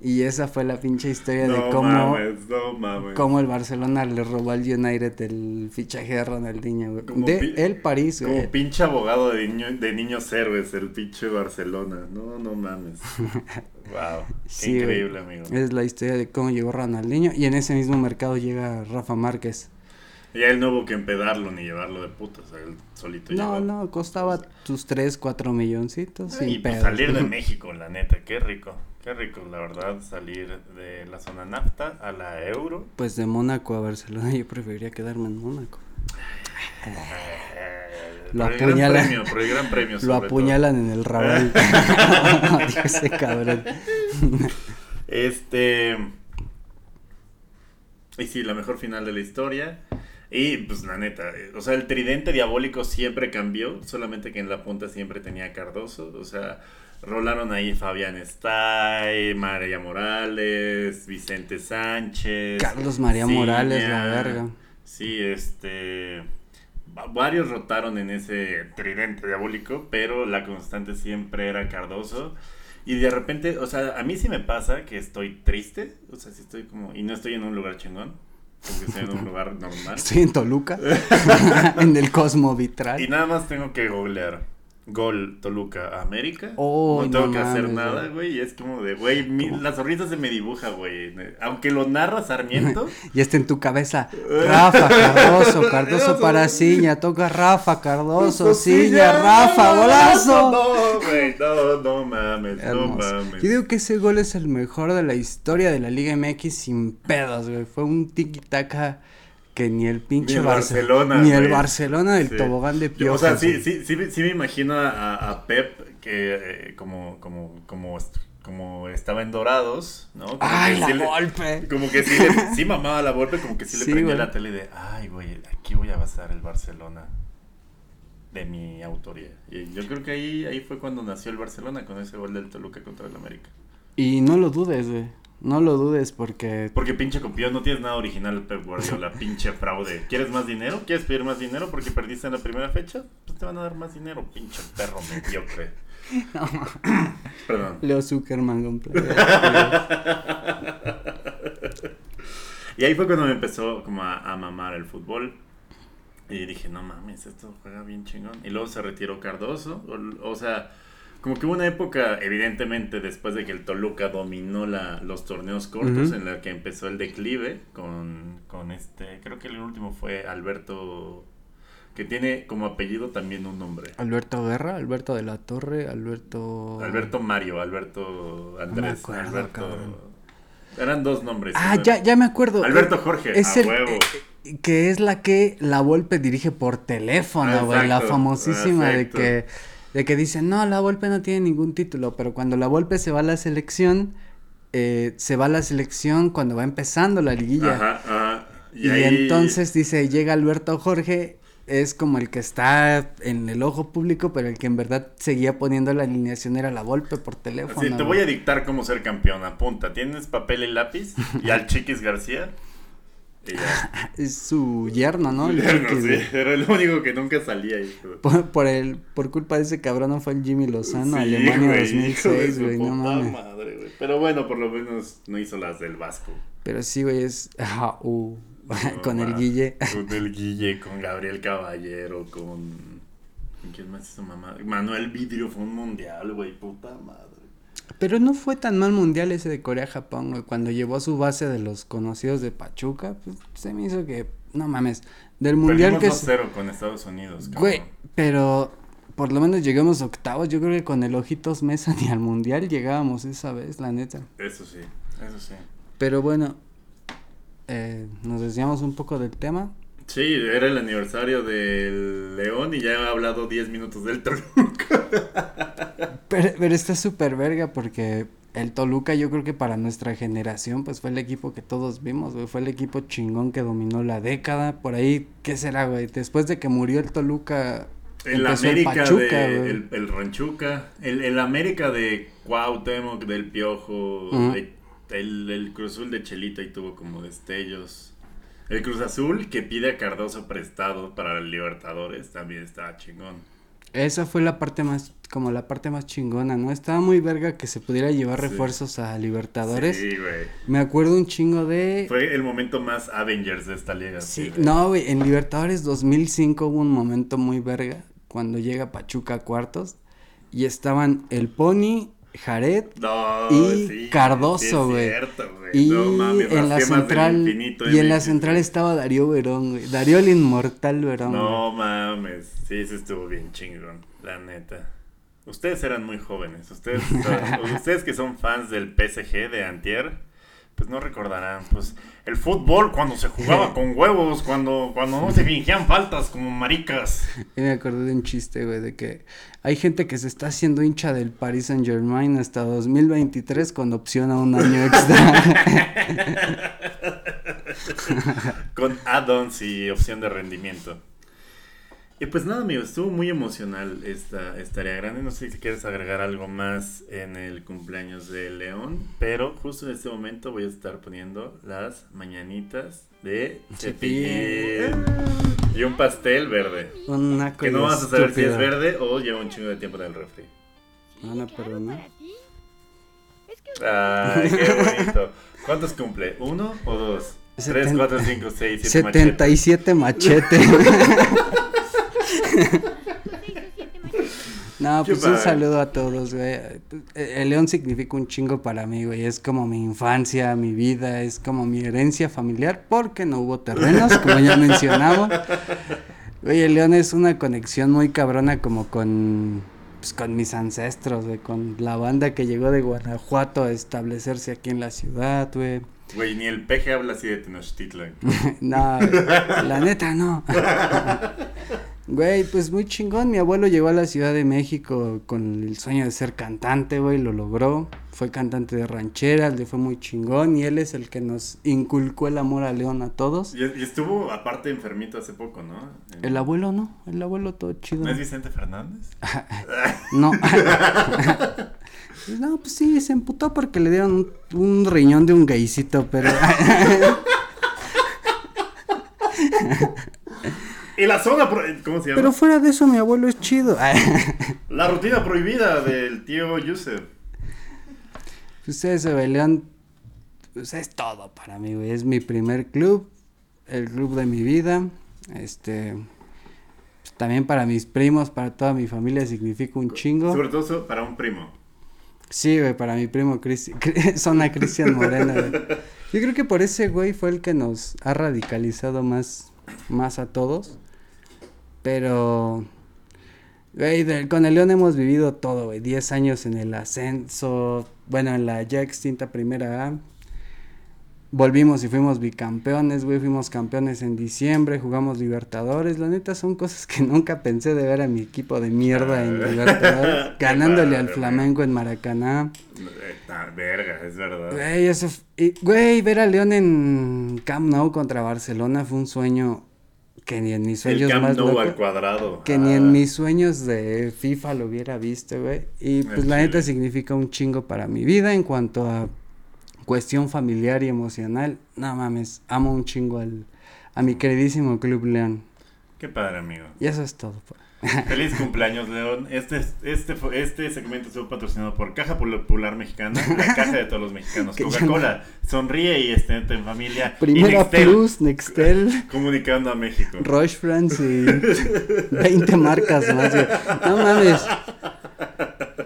y esa fue la pinche historia de No cómo mames, no mames. cómo el Barcelona le robó al United el fichaje de Ronaldinho, güey. Como De el París, güey. Como pinche abogado de, niño, de niños héroes, el pinche Barcelona. No, no mames. wow. Sí, güey. increíble, amigo. Es la historia de cómo llegó Ronaldinho y en ese mismo mercado llega Rafa Márquez. Y a él no hubo que empedarlo ni llevarlo de puta, o sea, él solito No, no, costaba tus 3, 4 milloncitos sin y pues, pedos. salir de México, la neta, qué rico. Qué rico, la verdad, salir de la zona NAFTA a la euro. Pues de Mónaco a Barcelona yo preferiría quedarme en Mónaco. Eh, Lo por el gran apuñalan. premio, por el gran premio. Lo todo. apuñalan en el rabal. Ese cabrón. Este. Y sí, la mejor final de la historia. Y pues la neta, o sea, el tridente diabólico siempre cambió, solamente que en la punta siempre tenía Cardoso. O sea, rolaron ahí Fabián Stay, María Morales, Vicente Sánchez. Carlos María Morales, la verga. Sí, este. va- Varios rotaron en ese tridente diabólico, pero la constante siempre era Cardoso. Y de repente, o sea, a mí sí me pasa que estoy triste, o sea, sí estoy como, y no estoy en un lugar chingón, porque estoy en un lugar normal. Estoy en Toluca. en el Cosmo Vitral. Y nada más tengo que googlear. Gol Toluca América. Oh, no tengo no que hacer nada, güey. Y es como de, güey, mi- la sonrisa se me dibuja, güey. Aunque lo narra Sarmiento. Y está en tu cabeza. Rafa, Cardoso, Cardoso para Ciña. Toca Rafa, Cardoso, Ciña, Rafa, golazo. No, güey, no, no mames, no Hermoso. mames. Yo digo que ese gol es el mejor de la historia de la Liga MX sin pedos, güey. Fue un tiki-taka que ni el pinche Ni el Barce- Barcelona, Ni el güey. Barcelona del Sí. tobogán de piojos. O sea, sí, sí, sí, sí me imagino a, a Pep que eh, como, como, como, como estaba en Dorados, ¿no? Como ¡Ay, que la sí le- golpe! Como que sí, le- sí mamaba la golpe, como que sí le Sí, prendía güey. la tele de, ay, güey, aquí voy a basar el Barcelona de mi autoría. Y yo creo que ahí, ahí fue cuando nació el Barcelona con ese gol del Toluca contra el América. Y no lo dudes, güey. No lo dudes porque... Porque pinche copión, no tienes nada original Pep Guardiola, pinche fraude. ¿Quieres más dinero? ¿Quieres pedir más dinero porque perdiste en la primera fecha? Pues te van a dar más dinero, pinche perro mediocre. Perdón. Leo Zuckerman completo. Y ahí fue cuando me empezó como a, a mamar el fútbol. Y dije, no mames, esto juega bien chingón. Y luego se retiró Cardoso. O, o sea, como que hubo una época, evidentemente, después de que el Toluca dominó la, los torneos cortos, en la que empezó el declive con, con este, creo que el último fue Alberto, que tiene como apellido también un nombre. Alberto Guerra, Alberto de la Torre, Alberto... Alberto Mario, Alberto Andrés, acuerdo, Alberto... cabrón. Eran dos nombres. Ah, ¿no? ya, ya me acuerdo. Alberto Eh, Jorge, Es a el, huevo. eh, que es la que la Volpe dirige por teléfono, güey. La famosísima de que, de que dicen, no, la Volpe no tiene ningún título, pero cuando la Volpe se va a la selección, eh, se va a la selección cuando va empezando la liguilla. Ajá, ajá. Y, ahí- entonces dice, llega Alberto Jorge, es como el que está en el ojo público, pero el que en verdad seguía poniendo la alineación era la Volpe por teléfono. Así, te voy a dictar cómo ser campeón. Apunta. ¿Tienes papel y lápiz? Y al Chiquis García. Es su yerno, ¿no? Yerno, sí. Era el único que nunca salía. hijo. Por, por el, por culpa de ese cabrón fue el Jimmy Lozano, Sí, Alemania güey, hijo de 2006, su güey, no mames. madre, güey. Pero bueno, por lo menos no hizo las del Vasco. Pero sí, güey, es, uh, No, con el Guille. Con el Guille, con Gabriel Caballero, con. ¿con ¿Quién más hizo mamá? Manuel Vidrio fue un mundial, güey. Puta madre. Pero no fue tan mal mundial ese de Corea-Japón, güey, cuando llevó a su base de los conocidos de Pachuca, pues se me hizo que, no mames, del mundial Perdimos que... es- 2-0 con Estados Unidos. cabrón. Güey, pero por lo menos llegamos octavos, yo creo que con el Ojitos Mesa ni al mundial llegábamos esa vez, la neta. Eso sí, eso sí. Pero bueno, eh, nos desviamos un poco del tema. Sí, era el aniversario del León y ya he hablado 10 minutos del Toluca. Pero, pero está súper verga porque el Toluca yo creo que para nuestra generación pues fue el equipo que todos vimos, güey. Fue el equipo chingón que dominó la década. Por ahí, ¿qué será, güey? Después de que murió el Toluca, El América el Pachuca, de, el, el Ranchuca, el, el América de Cuauhtémoc, del Piojo, de- el, el Cruz Azul de Chelita y tuvo como destellos. El Cruz Azul que pide a Cardoso prestado para el Libertadores también estaba chingón. Esa fue la parte más, como la parte más chingona, ¿no? Estaba muy verga que se pudiera llevar Sí. refuerzos a Libertadores. Sí, güey. Me acuerdo un chingo de... Fue el momento más Avengers de esta liga. Sí, no, güey, en Libertadores 2005 hubo un momento muy verga cuando llega Pachuca a cuartos y estaban el Pony, Jared No, y sí, Cardoso, sí güey. güey. y No mames, en la central infinito y en la central estaba Darío Verón, güey. Darío el inmortal Verón. No mames, sí, sí estuvo bien chingón, la neta. Ustedes eran muy jóvenes, ustedes, ustedes que son fans del PSG de Antier, pues no recordarán, pues el fútbol cuando se jugaba con huevos, cuando, cuando no se fingían faltas como maricas. Y me acordé de un chiste, güey, de que hay gente que se está haciendo hincha del Paris Saint Germain hasta 2023 con opción a un año extra. Con add-ons y opción de rendimiento. Y pues nada, amigos, estuvo muy emocional esta, esta área grande. No sé si quieres agregar algo más en el cumpleaños de León, pero justo en este momento voy a estar poniendo las mañanitas de Cepillín. Y un pastel verde. un naco Que no vas a saber si es verde o lleva un chingo de tiempo en el refri. No, no, pero no. Ay, qué bonito. ¿Cuántos cumple? ¿Uno o dos? Tres, Seten- cuatro, cinco, seis, siete machetes. 77 machete. No, pues un saludo a todos, güey. El león significa un chingo para mí, güey. Es como mi infancia, mi vida, es como mi herencia familiar, porque no hubo terrenos, como ya mencionaba. Güey, el león es una conexión muy cabrona como con, pues, con mis ancestros, güey, con la banda que llegó de Guanajuato a establecerse aquí en la ciudad, güey. Güey, ni el peje habla así de Tenochtitlan. No, la neta no. Güey, pues muy chingón. Mi abuelo llegó a la Ciudad de México con el sueño de ser cantante, güey, lo logró. Fue cantante de rancheras, le fue muy chingón y él es el que nos inculcó el amor a León a todos. Y, y estuvo aparte enfermito hace poco, ¿no? El abuelo no, el abuelo todo chido. ¿No es Vicente Fernández? No. no, pues sí, se emputó porque le dieron un, un riñón de un gaycito, pero... Y la zona, pro- ¿cómo se llama? pero fuera de eso, mi abuelo es chido. La rutina prohibida del tío Yusef. Pues eso, güey, León, pues es todo para mí, güey. Es mi primer club, el club de mi vida. Este, pues, también para mis primos, para toda mi familia significa un chingo. Sobre todo eso para un primo. Sí, güey, para mi primo Cristi- Cri- Zona Cristian Moreno, güey. Yo creo que por ese güey fue el que nos ha radicalizado más, más a todos. Pero, güey, con el León hemos vivido todo, güey. 10 años en el ascenso, bueno, en la ya extinta primera A. Volvimos y fuimos bicampeones, güey. Fuimos campeones en diciembre, jugamos Libertadores. La neta son cosas que nunca pensé de ver a mi equipo de mierda en Libertadores. Ganándole al Flamengo en Maracaná. Verga, es verdad. Güey, eso. Güey, ver a León en Camp Nou contra Barcelona fue un sueño que ni en mis sueños más al cuadrado. Que ni Ah. en mis sueños de FIFA lo hubiera visto, güey. Y pues El la neta significa un chingo para mi vida en cuanto a cuestión familiar y emocional. No mames, amo un chingo al, a mi queridísimo Club León. Qué padre, amigo. Y eso es todo. pues. Feliz cumpleaños, León. Este, este, fue- este segmento estuvo patrocinado por Caja Popular Mexicana, la caja de todos los mexicanos. Coca-Cola, sonríe y esté en familia. Y Primera Nextel, Plus, Nextel. Comunicando a México. Roche France y 20 marcas más. No mames.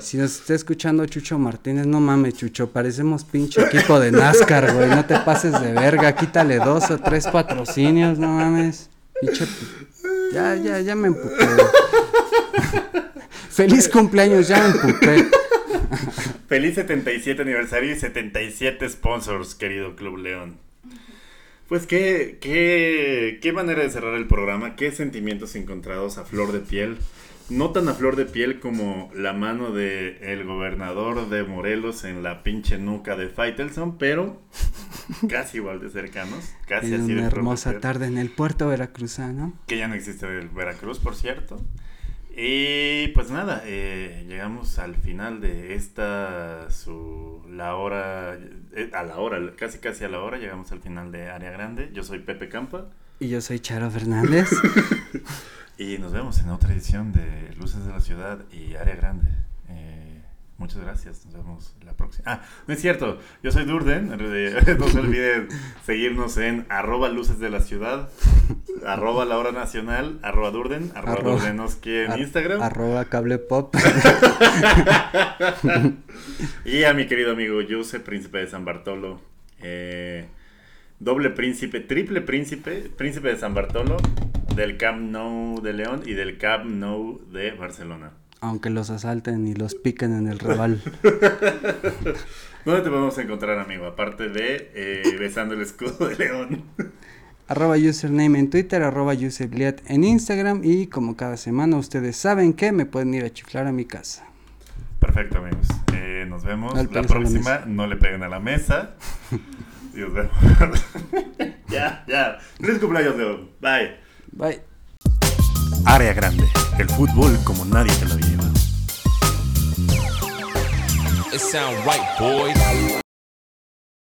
Si nos está escuchando Chucho Martínez, no mames, Chucho, parecemos pinche equipo de NASCAR, güey. No te pases de verga, quítale dos o tres patrocinios, no mames. Ya, ya, ya me emputé. Feliz cumpleaños, ya me emputé. Feliz 77 aniversario y 77 sponsors, querido Club León. Pues qué, qué, qué manera de cerrar el programa, qué sentimientos encontrados a flor de piel. No tan a flor de piel como la mano de el gobernador de Morelos en la pinche nuca de Faitelson, pero casi igual de cercanos, casi En así una de hermosa tarde en el puerto veracruzano. que ya no existe el Veracruz, por cierto. Y pues nada, eh, llegamos al final de esta, su, la hora, eh, a la hora, casi casi a la hora, llegamos al final de Área Grande. Yo soy Pepe Campa Y yo soy Charo Fernández. y nos vemos en otra edición de Luces de la Ciudad y Área Grande. Eh, muchas gracias, nos vemos la próxima. Ah, no es cierto, yo soy Durden, no se olviden seguirnos en arroba Luces de la Ciudad arroba la hora nacional, arroba Durden, arroba, Arroba- Durdenoski en Ar- Instagram. Arroba cable pop. Y a mi querido amigo Yuse, príncipe de San Bartolo. eh, doble príncipe, triple príncipe, príncipe de San Bartolo, del Camp Nou de León y del Camp Nou de Barcelona. Aunque los asalten y los piquen en el Raval. ¿Dónde te podemos encontrar, amigo? Aparte de eh, besando el escudo de León. arroba username en Twitter, arroba usebliat en Instagram y como cada semana ustedes saben que me pueden ir a chiflar a mi casa. Perfecto, amigos. Eh, nos vemos No la próxima. no le peguen a la mesa. Y nos vemos. ya, ya. Feliz cumpleaños, León. Bye. Bye. Área grande. El fútbol como nadie te lo lleva. It sound right, boys.